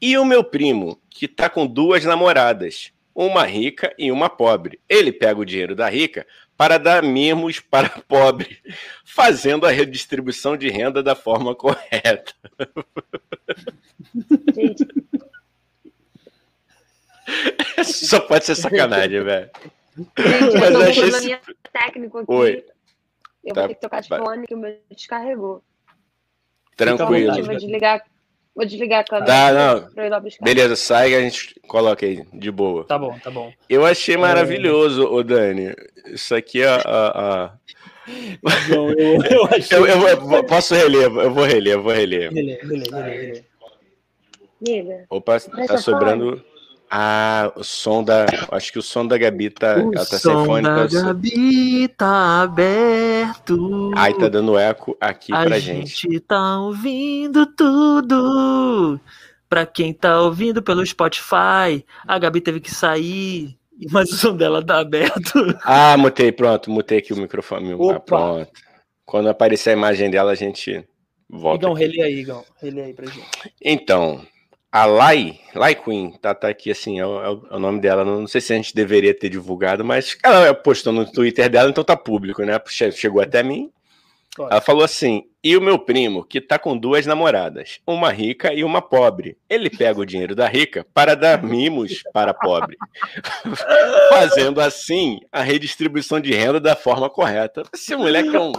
e o meu primo, que tá com duas namoradas, uma rica e uma pobre. Ele pega o dinheiro da rica para dar mimos para a pobre, fazendo a redistribuição de renda da forma [laughs] correta. Gente. [laughs] Só pode ser sacanagem, velho. Gente, Mas eu tô achei... técnico aqui. Oi. Eu tá, vou ter que tocar de fone que o meu descarregou. Tranquilo. Então, vou desligar, vou desligar a câmera. Tá, não. Beleza, sai e a gente coloca aí, de boa. Tá bom, tá bom. Eu achei maravilhoso, ô Dani. Isso aqui é a. a... João, eu, eu, [laughs] achei... eu, eu, posso reler, eu vou reler, eu vou reler. Reler, reler, reler. reler. Opa, tá sobrando. Ah, o som da. Acho que o som da Gabi tá. O ela tá som sem Da Gabi tá aberto. Ai, tá dando eco aqui a pra gente. A gente tá ouvindo tudo. Pra quem tá ouvindo pelo Spotify, a Gabi teve que sair, mas o som dela tá aberto. Ah, mutei, pronto, mutei aqui o microfone. Opa. Ah, pronto. Quando aparecer a imagem dela, a gente volta. Igão, relê aí, Igão. Relê aí pra gente. Então, a Lai, Lai Queen, tá, tá aqui assim, é o, é o, nome dela. Não sei se a gente deveria ter divulgado, mas ela postou no Twitter dela, então tá público, né? Chegou até mim. Ela falou assim: e o meu primo, que tá com duas namoradas, uma rica e uma pobre. Ele pega o dinheiro da rica para dar mimos para a pobre, [laughs] fazendo assim a redistribuição de renda da forma correta. Esse moleque é um.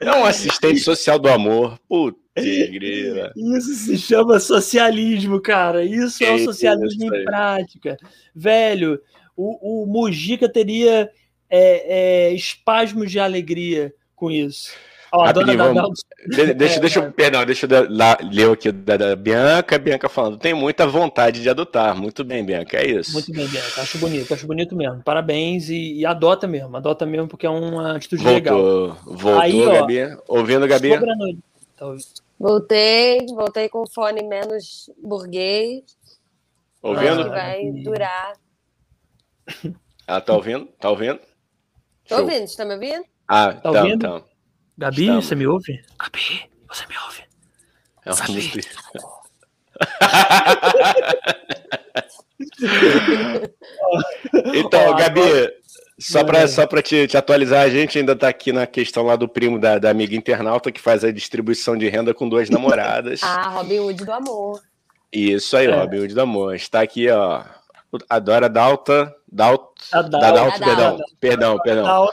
É um assistente social do amor. Puta grila. Isso se chama socialismo, cara. Isso é o socialismo em prática. Velho, o, o Mujica teria é, é, espasmos de alegria com isso. Ó, a dona vamos... Deixa, deixa, deixa eu, perdão, deixa eu lá, ler aqui da, da Bianca. Bianca falando, tem muita vontade de adotar. Muito bem, Bianca, é isso. Muito bem, Bianca. Acho bonito, acho bonito mesmo. Parabéns e, e adota mesmo, adota mesmo porque é uma atitude voltou, legal. Voltou, Aí, Gabi. Ouvindo, Gabi? Tá voltei, voltei com o fone menos burguês. Ouvindo? Que vai durar. Ah, tá ouvindo? Tá ouvindo? Tô Show. ouvindo, você tá me ouvindo? Ah, tá, tá ouvindo? Então. Gabi, Estamos. você me ouve? Gabi, você me ouve? É uma Gabi. então, Gabi, só para só te, te, atualizar, a gente ainda está aqui na questão lá do primo da, da, amiga internauta que faz a distribuição de renda com duas namoradas. [laughs] ah, Robin Hood do amor. Isso aí, é. Robin Hood do amor. Está aqui, ó. A Dora Dalta. Dalt, da Dalta, perdão. Perdão, perdão.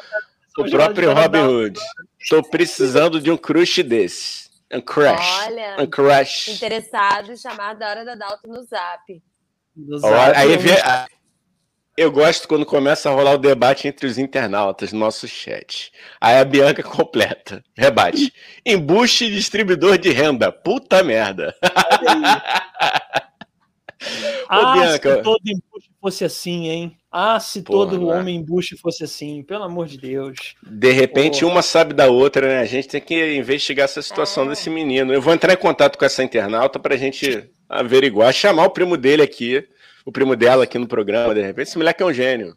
O próprio Robin Hood. Estou precisando de um crush desse. Um crush. Olha, um crush. interessado, chamar da hora da Dalton no zap. No zap aí vê, eu gosto quando começa a rolar o debate entre os internautas no nosso chat. Aí a Bianca completa. Rebate. [laughs] Embuste distribuidor de renda. Puta merda. [laughs] Ah, Bianca. se todo embuste fosse assim, hein? Ah, se Porra, todo é? homem embuste fosse assim, pelo amor de Deus. De repente, Porra. uma sabe da outra, né? A gente tem que investigar essa situação é. desse menino. Eu vou entrar em contato com essa internauta pra gente averiguar, chamar o primo dele aqui, o primo dela aqui no programa, de repente. Esse moleque é um gênio.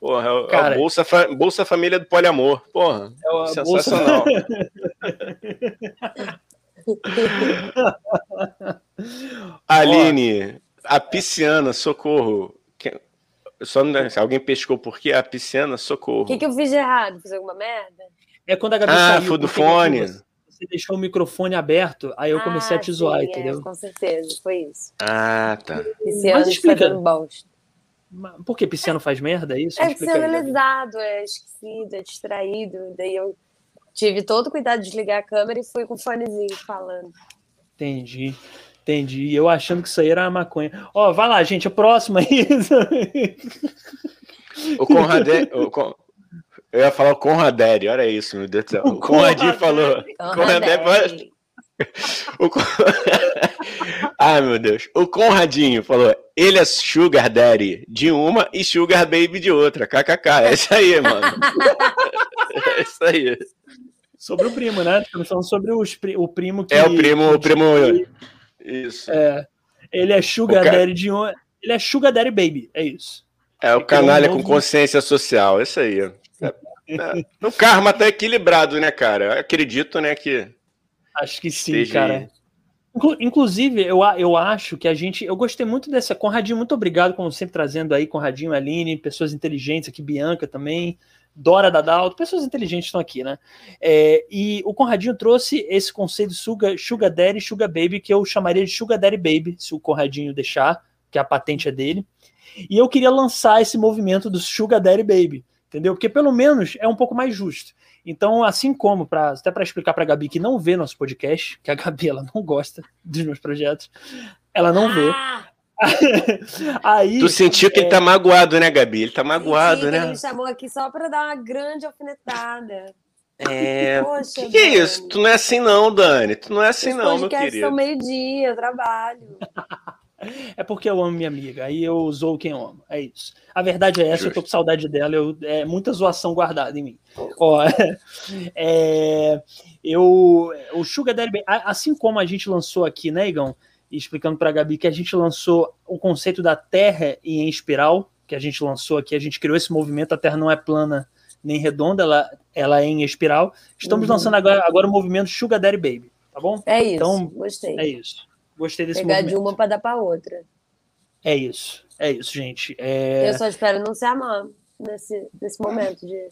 Porra, é, Cara, é o Bolsa, Bolsa Família do Poliamor. Porra, é sensacional. Bolsa... [laughs] [laughs] Aline, a pisciana, socorro. Só não, se alguém pescou por quê? A pisciana, socorro. O que, que eu fiz de errado? Fiz alguma merda? É quando a Gabi ah, saiu. foi do fone. Você, você deixou o microfone aberto, aí eu ah, comecei a te zoar, sim, é, entendeu? É, com certeza, foi isso. Ah, tá. Pisciano Mas explica. bosta. Por que pisciano faz merda, é isso? É pisciano é lesado, é esquecido, é distraído. Daí eu tive todo o cuidado de desligar a câmera e fui com o fonezinho falando. Entendi. Entendi. Eu achando que isso aí era maconha. Ó, vai lá, gente. O próximo aí. o Conradé. O Con... Eu ia falar o Conradé, olha isso, meu Deus do céu. O, o Conradinho falou. Conradé. Conradé... O Con... [laughs] Ai, meu Deus. O Conradinho falou: ele é Sugar Daddy de uma e Sugar Baby de outra. KKK. É isso aí, mano. [laughs] é isso aí. Sobre o primo, né? Estamos falando sobre os, o primo que. É o primo, o primo. Isso. É. Ele é Sugar Daddy de um. Ele é Sugar Daddy Baby, é isso. É o canalha um novo... com consciência social, isso aí. É, é, o karma tá equilibrado, né, cara? Eu acredito, né, que. Acho que sim, cara. Aí. Inclusive, eu, eu acho que a gente. Eu gostei muito dessa. Conradinho, muito obrigado, como sempre, trazendo aí Conradinho, Aline, pessoas inteligentes aqui, Bianca também, Dora Dadalto, pessoas inteligentes estão aqui, né? É, e o Conradinho trouxe esse conceito de sugar, sugar Daddy Sugar Baby, que eu chamaria de Sugar Daddy Baby, se o Conradinho deixar, que a patente é dele. E eu queria lançar esse movimento do Sugar Daddy Baby, entendeu? Porque pelo menos é um pouco mais justo. Então, assim como, pra, até para explicar para a Gabi que não vê nosso podcast, que a Gabi ela não gosta dos meus projetos, ela não vê. [laughs] Aí, tu sentiu que é... ele tá magoado, né, Gabi? Ele tá magoado, Sim, né? Ele me chamou aqui só para dar uma grande alfinetada. É. [laughs] Poxa, que, que é isso? Tu não é assim, não, Dani. Tu não é assim, Os não, meu querido. são meio-dia, eu trabalho. [laughs] É porque eu amo minha amiga, aí eu usou quem eu amo. É isso. A verdade é essa, Justo. eu tô com saudade dela, eu, é muita zoação guardada em mim. Ó, é, eu, o Sugar Daddy, assim como a gente lançou aqui, né, Igão? Explicando pra Gabi que a gente lançou o conceito da Terra em espiral, que a gente lançou aqui, a gente criou esse movimento, a Terra não é plana nem redonda, ela, ela é em espiral. Estamos uhum. lançando agora, agora o movimento Sugar Daddy Baby, tá bom? É isso, então, gostei. É isso. Gostei desse Pegar movimento. de uma para dar para outra. É isso. É isso, gente. É... Eu só espero não ser amar nesse, nesse momento de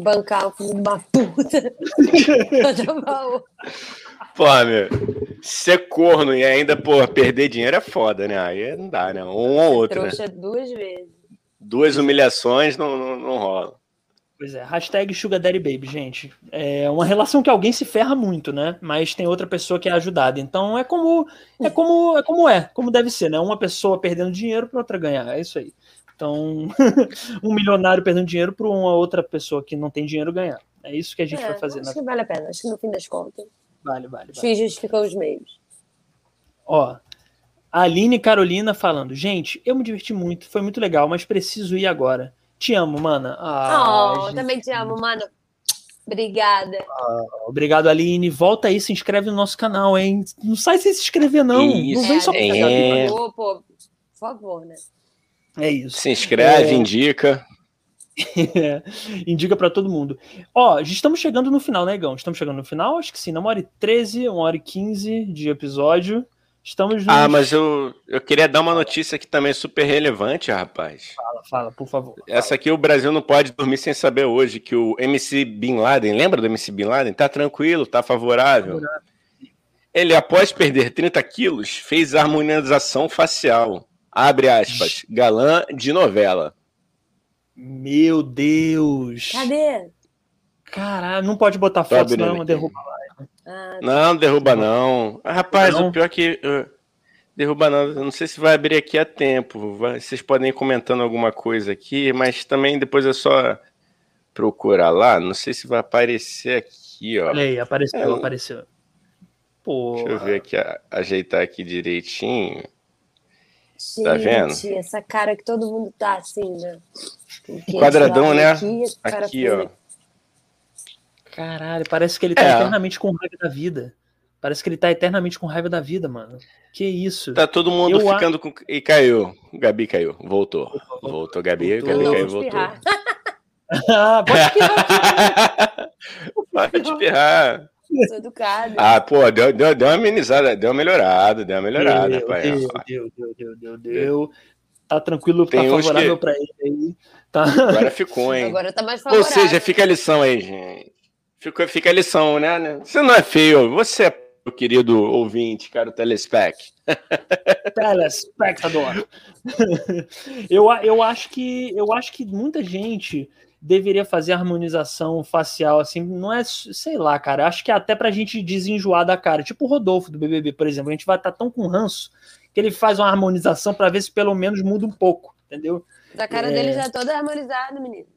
bancar o filho de uma puta. [laughs] pô, meu, ser corno e ainda, pô, perder dinheiro é foda, né? Aí não dá, né? Um ou outro. Trouxa né? duas vezes. Duas humilhações não, não, não rola. Pois é, hashtag Sugar Daddy Baby, gente. É uma relação que alguém se ferra muito, né? Mas tem outra pessoa que é ajudada. Então é como é como é como é, como deve ser, né? Uma pessoa perdendo dinheiro para outra ganhar. É isso aí. Então, [laughs] um milionário perdendo dinheiro para uma outra pessoa que não tem dinheiro ganhar. É isso que a gente é, vai fazer. Acho que vale a pena. Acho que no fim das contas. Vale, vale. Os fins justificam os meios. Ó, a Aline Carolina falando, gente, eu me diverti muito, foi muito legal, mas preciso ir agora. Te amo, mana. Ah, oh, gente... também te amo, mano. Obrigada. Ah, obrigado, Aline. Volta aí, se inscreve no nosso canal, hein? Não sai sem se inscrever, não. Isso, não vem só é... Pô, por favor, né? É isso. Se inscreve, é... indica. [laughs] indica para todo mundo. Ó, já estamos chegando no final, né, Igão? Estamos chegando no final? Acho que sim. Na uma hora e 13, uma hora e 15 de episódio. Estamos Ah, mas eu, eu queria dar uma notícia aqui também super relevante, rapaz. Fala, fala, por favor. Essa aqui o Brasil não pode dormir sem saber hoje, que o MC Bin Laden, lembra do MC Bin Laden? Tá tranquilo, tá favorável. favorável. Ele, após perder 30 quilos, fez harmonização facial. Abre aspas, galã de novela. Meu Deus! Cadê? Caralho, não pode botar foto, não, derruba ah, não, derruba não. Ah, rapaz, não. o pior é que. Uh, derruba não. Eu não sei se vai abrir aqui a tempo. Vocês podem ir comentando alguma coisa aqui, mas também depois é só procurar lá. Não sei se vai aparecer aqui, ó. Olha aí, apareceu, é, apareceu. Deixa eu ver aqui, ajeitar aqui direitinho. Gente, tá vendo? Essa cara que todo mundo tá assim, né? Quadradão, né? Aqui, aqui ó. Caralho, parece que ele tá é. eternamente com raiva da vida. Parece que ele tá eternamente com raiva da vida, mano. Que isso? Tá todo mundo eu ficando a... com. E caiu. Gabi caiu. Voltou. Voltou, Gabi. Voltou. Gabi caiu, voltou. ah, [laughs] [laughs] pode espirrar. pode espirrar. [laughs] Sou educado. Ah, pô, deu, deu, deu uma amenizada, deu uma melhorada, deu uma melhorada. Deu, pai, deu, deu, deu, deu, deu, deu. Tá tranquilo, tá Tem tá favorável que... pra ele aí. Tá... Agora ficou, [laughs] hein? Agora tá mais favorável. Ou seja, fica a lição aí, gente. Fica, fica a lição, né? Você não é feio, você é meu querido ouvinte, caro telespec. [laughs] Telespectador. eu, eu, acho que, eu acho que muita gente deveria fazer harmonização facial, assim, não é, sei lá, cara, acho que é até pra gente desenjoar da cara, tipo o Rodolfo do BBB, por exemplo, a gente vai estar tá tão com ranço que ele faz uma harmonização para ver se pelo menos muda um pouco, entendeu? A cara é... dele já é toda harmonizada, menino.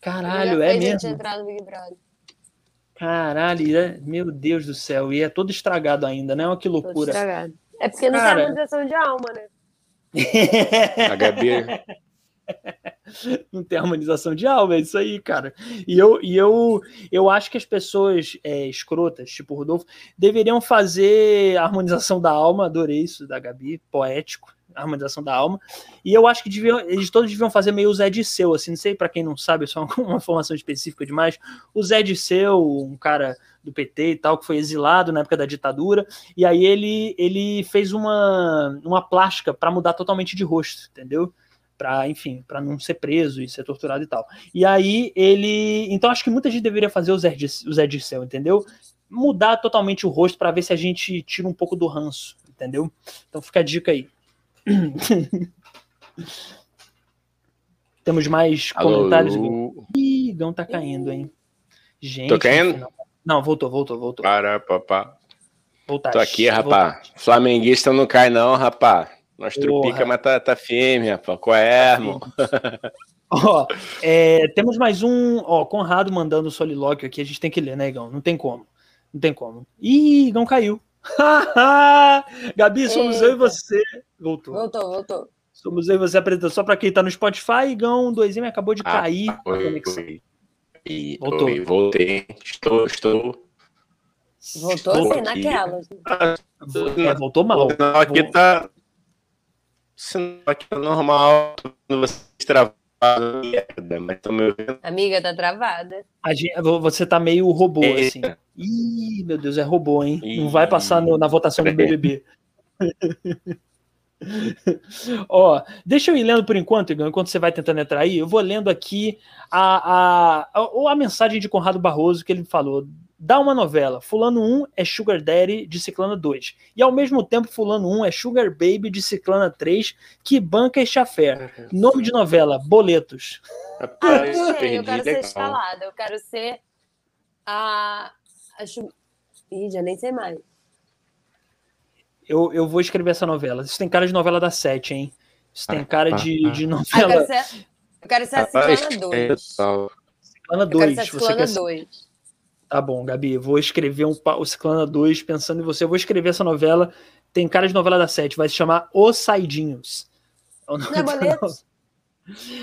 Caralho, é mesmo. Caralho, é... meu Deus do céu, e é todo estragado ainda, né? Olha que loucura. Todo estragado. É porque não Cara... tem harmonização de alma, né? [laughs] A Gabi. [laughs] [laughs] não tem harmonização de alma, é isso aí, cara. E eu, e eu, eu acho que as pessoas é, escrotas, tipo o Rodolfo, deveriam fazer a harmonização da alma, adorei isso da Gabi, poético. harmonização da alma. E eu acho que deviam, eles todos deviam fazer meio o Zé Disseu, assim, não sei para quem não sabe, só [laughs] uma informação específica demais. O Zé Disseu, um cara do PT e tal, que foi exilado na época da ditadura, e aí ele, ele fez uma, uma plástica para mudar totalmente de rosto, entendeu? Para enfim, para não ser preso e ser torturado e tal. E aí ele, então acho que muita gente deveria fazer o Zé, o Zé Dirceu, entendeu? Mudar totalmente o rosto para ver se a gente tira um pouco do ranço, entendeu? Então fica a dica aí. [laughs] Temos mais Alô? comentários? Ih, Gão tá caindo, hein? Gente. Tô caindo? Não, não, voltou, voltou, voltou. Para, papá. Voltar. Tô aqui, rapá. Flamenguista não cai, não, rapá. Nós trupica, mas tá, tá firme, rapaz. Qual é, irmão? [laughs] ó, é, temos mais um, ó, Conrado mandando o solilóquio aqui, a gente tem que ler, né, Igão? Não tem como. Não tem como. Ih, Igão caiu. [laughs] Gabi, somos Eita. eu e você. Voltou. Voltou, voltou. Somos eu e você apresentando. Só para quem tá no Spotify, Igão 2M acabou de ah, cair. Ah, oi, oi. Voltou. Oi, voltei. Estou, estou. Voltou assim, naquelas. É, voltou mal. Não, aqui tá sinal aqui é normal, você travado, merda, mas tô me ouvindo. Amiga, tá travada. Gente, você tá meio robô, assim. Ih, meu Deus, é robô, hein? Não vai passar no, na votação do BBB. [laughs] Ó, deixa eu ir lendo por enquanto, Igor, enquanto você vai tentando entrar aí, eu vou lendo aqui a, a, a, a mensagem de Conrado Barroso que ele falou dá uma novela. Fulano 1 é Sugar Daddy de Ciclana 2. E ao mesmo tempo, Fulano 1 é Sugar Baby de Ciclana 3, que banca e chafé. Nome de novela: Boletos. Rapaz, ah, eu quero ser escalada. Eu quero ser a. a Ih, já nem sei mais. Eu, eu vou escrever essa novela. Isso tem cara de novela da Sete, hein? Isso tem cara de, de novela. Eu quero ser, eu quero ser a Ciclana 2. Ciclana 2. Eu quero ser a Ciclana 2. Tá bom, Gabi, vou escrever um, o Ciclana 2 pensando em você. Eu vou escrever essa novela. Tem cara de novela da sete, vai se chamar Os Saidinhos. É não é [laughs] boletos?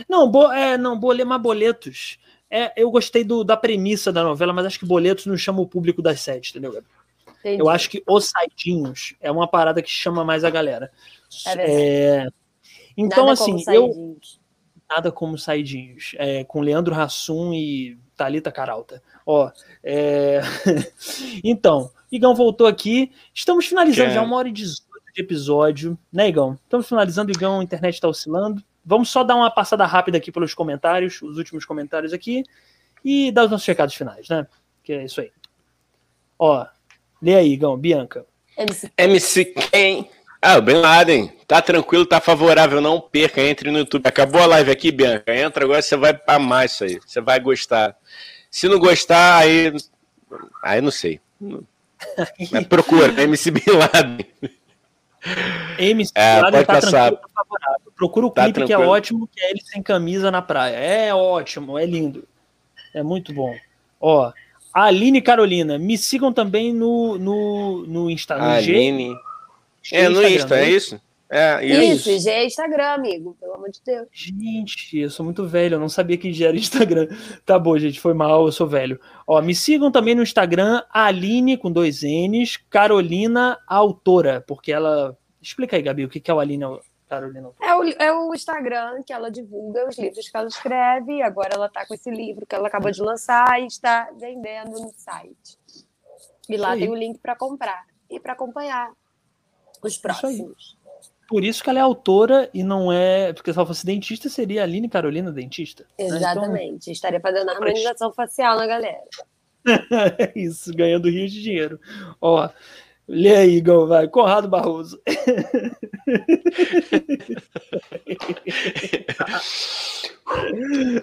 Não, bo, é, não, bole, mas boletos. É, eu gostei do, da premissa da novela, mas acho que boletos não chama o público das sete, entendeu, Gabi? Entendi. Eu acho que Os Saidinhos é uma parada que chama mais a galera. É, é então, nada assim, eu. Nada como Saidinhos. É, com Leandro Hassum e Thalita Caralta. Ó, é... [laughs] então, Igão voltou aqui. Estamos finalizando já uma hora e 18 de episódio, né, Igão? Estamos finalizando, Igão, a internet está oscilando. Vamos só dar uma passada rápida aqui pelos comentários, os últimos comentários aqui, e dar os nossos recados finais, né? Que é isso aí. Ó, lê aí, Igão, Bianca. MC, MC quem? Ah, o Bin Laden. Tá tranquilo, tá favorável, não perca, entre no YouTube. Acabou a live aqui, Bianca. Entra agora, você vai amar isso aí. Você vai gostar. Se não gostar, aí. Aí não sei. [laughs] Mas procura, MC Bin Laden. MC é, Bin Laden tá tranquilo, tá favorável. Procura o tá clipe tranquilo. que é ótimo, que é ele sem camisa na praia. É ótimo, é lindo. É muito bom. Ó, Aline Carolina, me sigam também no, no, no Instagram. Aline. G, é, no Instagram, Insta, é isso? É, isso. isso, já é Instagram, amigo, pelo amor de Deus. Gente, eu sou muito velho, eu não sabia que já era Instagram. [laughs] Tá bom, gente, foi mal, eu sou velho. Ó, me sigam também no Instagram, Aline com dois N's, Carolina Autora, porque ela. Explica aí, Gabi, o que é o Aline Carolina Autora? É o, é o Instagram que ela divulga os livros que ela escreve, agora ela tá com esse livro que ela acabou de lançar e está vendendo no site. E lá tem o link para comprar e para acompanhar os próximos. Por isso que ela é autora e não é. Porque se ela fosse dentista, seria a Aline Carolina dentista. Exatamente. Né? Então... Estaria fazendo harmonização facial na galera. [laughs] isso, ganhando rios de dinheiro. Ó, lê aí, Igor, vai. Conrado Barroso.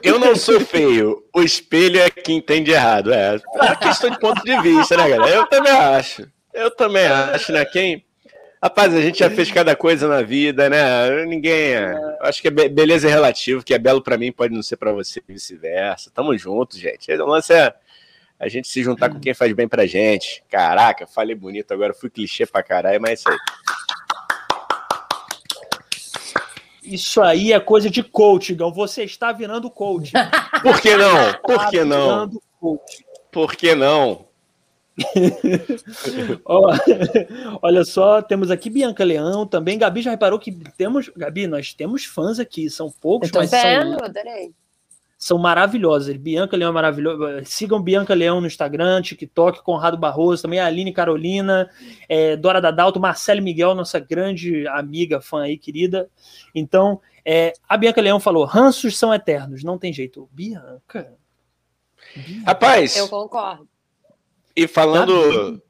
Eu não sou feio, o espelho é quem entende errado. É, é questão de ponto de vista, né, galera? Eu também acho. Eu também acho, né? Quem, Rapaz, a gente já fez cada coisa na vida, né? Ninguém. É. Acho que é beleza é relativo, que é belo para mim pode não ser para você e vice-versa. Tamo junto, gente. O lance é a gente se juntar com quem faz bem pra gente. Caraca, falei bonito agora, fui clichê pra caralho, mas é isso aí. Isso aí é coisa de coach, Gão. Você está virando coach. Por que não? Por que não? Por que não? [laughs] olha só, temos aqui Bianca Leão também. Gabi já reparou que temos. Gabi, nós temos fãs aqui, são poucos, mas vendo, são, adorei. são maravilhosos. Bianca Leão é maravilhosa. Sigam Bianca Leão no Instagram, TikTok, Conrado Barroso, também a Aline Carolina, é, Dora Dadalto, Marcelo Miguel, nossa grande amiga, fã aí, querida. Então, é, a Bianca Leão falou: ranços são eternos, não tem jeito. Bianca. Bianca. Rapaz. Eu concordo. E falando.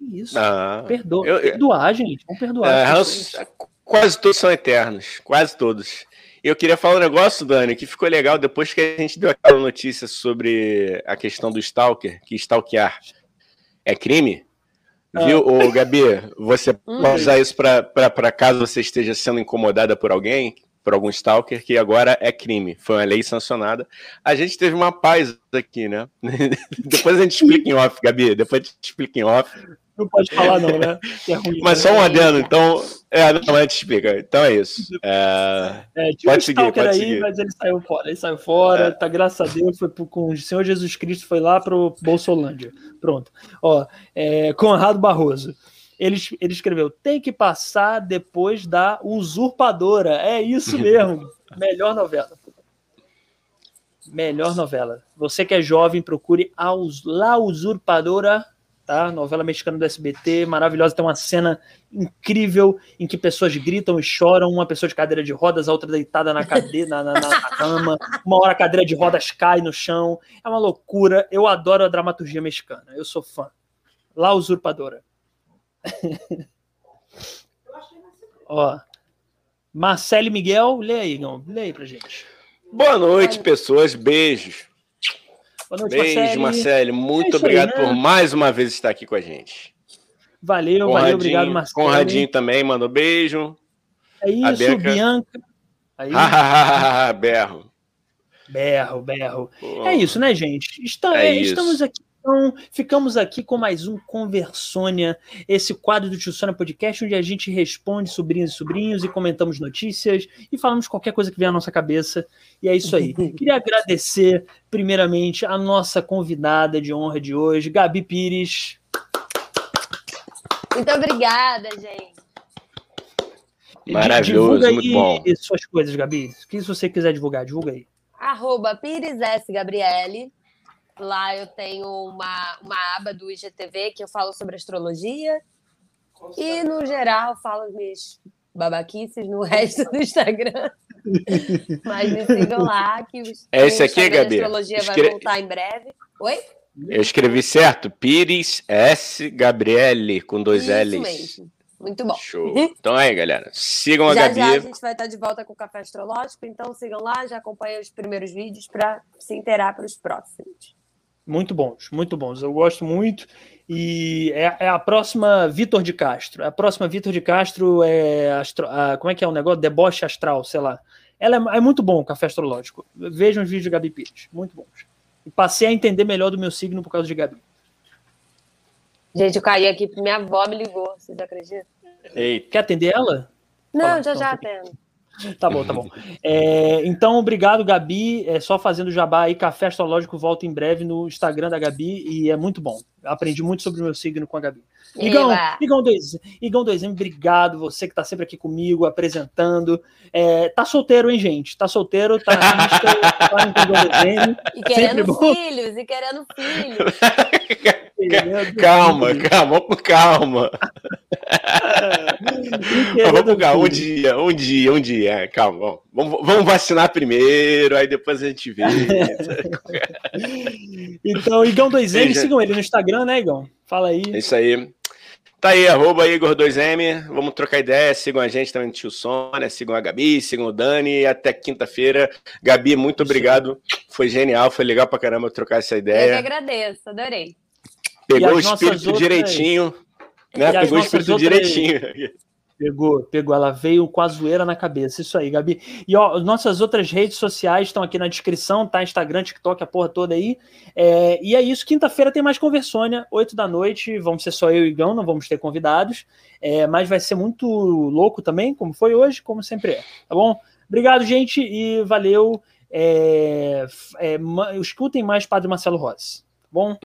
Isso? Ah, Perdoa. Eu, perdoar, gente. Vamos perdoar. É, quase todos são eternos. Quase todos. Eu queria falar um negócio, Dani, que ficou legal depois que a gente deu aquela notícia sobre a questão do Stalker, que stalkear é crime. Ah. Viu, Ô, Gabi? Você hum. pode usar isso para caso você esteja sendo incomodada por alguém, por algum stalker, que agora é crime. Foi uma lei sancionada. A gente teve uma paz aqui, né? [laughs] Depois a gente explica em off, Gabi. Depois a gente explica em off. Não pode falar, não, né? É ruim, [laughs] mas só um adendo, então. É, não, a gente explica. Então é isso. É, é pode um seguir, pode aí, seguir. Mas ele saiu fora. Ele saiu fora, é. tá, graças a Deus, foi pro, com o Senhor Jesus Cristo, foi lá pro Bolsolândia. Pronto. Ó, é, Conrado Barroso ele, ele escreveu: tem que passar depois da usurpadora. É isso [laughs] mesmo. Melhor novela. Melhor novela. Você que é jovem, procure a La Usurpadora, tá? Novela mexicana do SBT, maravilhosa. Tem uma cena incrível em que pessoas gritam e choram. Uma pessoa de cadeira de rodas, a outra deitada na cadeira, na, na, na cama. Uma hora a cadeira de rodas cai no chão. É uma loucura. Eu adoro a dramaturgia mexicana. Eu sou fã. La Usurpadora. [laughs] Ó. Marcelo Miguel, lê aí, não. Lê aí pra gente. Boa noite, pessoas. Beijos. Boa noite, Beijo, Marcelo. Muito é obrigado aí, né? por mais uma vez estar aqui com a gente. Valeu, valeu, obrigado, Marcelo. Conradinho também mandou beijo. É isso, Bianca. Bianca. Aí. berro. Berro, berro. Pô. É isso, né, gente? Está, é estamos isso. aqui então, ficamos aqui com mais um Conversônia, esse quadro do Tio Sônia Podcast, onde a gente responde sobrinhos e sobrinhos e comentamos notícias e falamos qualquer coisa que vier à nossa cabeça. E é isso aí. [laughs] Queria agradecer, primeiramente, a nossa convidada de honra de hoje, Gabi Pires. Muito obrigada, gente. Maravilhoso, divulga muito bom. suas coisas, Gabi. O que você quiser divulgar, divulga aí. Arroba Pires S. Gabriele Lá eu tenho uma, uma aba do IGTV que eu falo sobre astrologia. E, no geral, falo minhas babaquices no [laughs] resto do Instagram. Mas me sigam lá, que é esse aqui, Gabi? astrologia Escre... vai voltar em breve. Oi? Eu escrevi certo? Pires S. Gabriele, com dois Isso L's. Mesmo. Muito bom. Show. Então aí, galera, sigam a já, Gabi. Já a gente vai estar de volta com o Café Astrológico, então sigam lá, já acompanhem os primeiros vídeos para se inteirar para os próximos. Muito bons, muito bons. Eu gosto muito. E é, é a próxima Vitor de Castro. A próxima Vitor de Castro é. Astro, a, como é que é o negócio? Deboche astral, sei lá. Ela é, é, muito bom o café astrológico. Vejam os vídeos de Gabi Pires. Muito bons. E passei a entender melhor do meu signo por causa de Gabi. Gente, eu caí aqui, minha avó me ligou, vocês acreditam? Eita. Quer atender ela? Não, Fala, já já atendo. Tá bom, tá bom. É, então, obrigado, Gabi. É só fazendo jabá aí. Café Astrológico volta em breve no Instagram da Gabi e é muito bom. Aprendi muito sobre o meu signo com a Gabi. Igão, Igão 2 Igão 2M, obrigado. Você que tá sempre aqui comigo, apresentando. É, tá solteiro, hein, gente? Tá solteiro, tá tá E querendo filhos, e querendo filhos. [laughs] calma, calma, calma. [laughs] vamos calma, um dia, um dia, um dia. É, calma, vamos, vamos vacinar primeiro, aí depois a gente vê. [laughs] então, Igão 2M, sigam ele no Instagram, né, Igão? Fala aí. É isso aí. Tá aí, arroba Igor2M. Vamos trocar ideia. Sigam a gente também no Tio Sônia, sigam a Gabi, sigam o Dani. Até quinta-feira. Gabi, muito obrigado. Foi genial, foi legal pra caramba trocar essa ideia. Eu que agradeço, adorei. Pegou o espírito outras... direitinho. Né? Pegou o espírito outras... direitinho. Pegou, pegou. Ela veio com a zoeira na cabeça. Isso aí, Gabi. E ó, nossas outras redes sociais estão aqui na descrição, tá? Instagram, TikTok, a porra toda aí. É, e é isso. Quinta-feira tem mais Conversônia, 8 da noite. Vamos ser só eu e Gão, não vamos ter convidados. É, mas vai ser muito louco também, como foi hoje, como sempre é. Tá bom? Obrigado, gente, e valeu. É, é, escutem mais Padre Marcelo Rossi. Tá bom?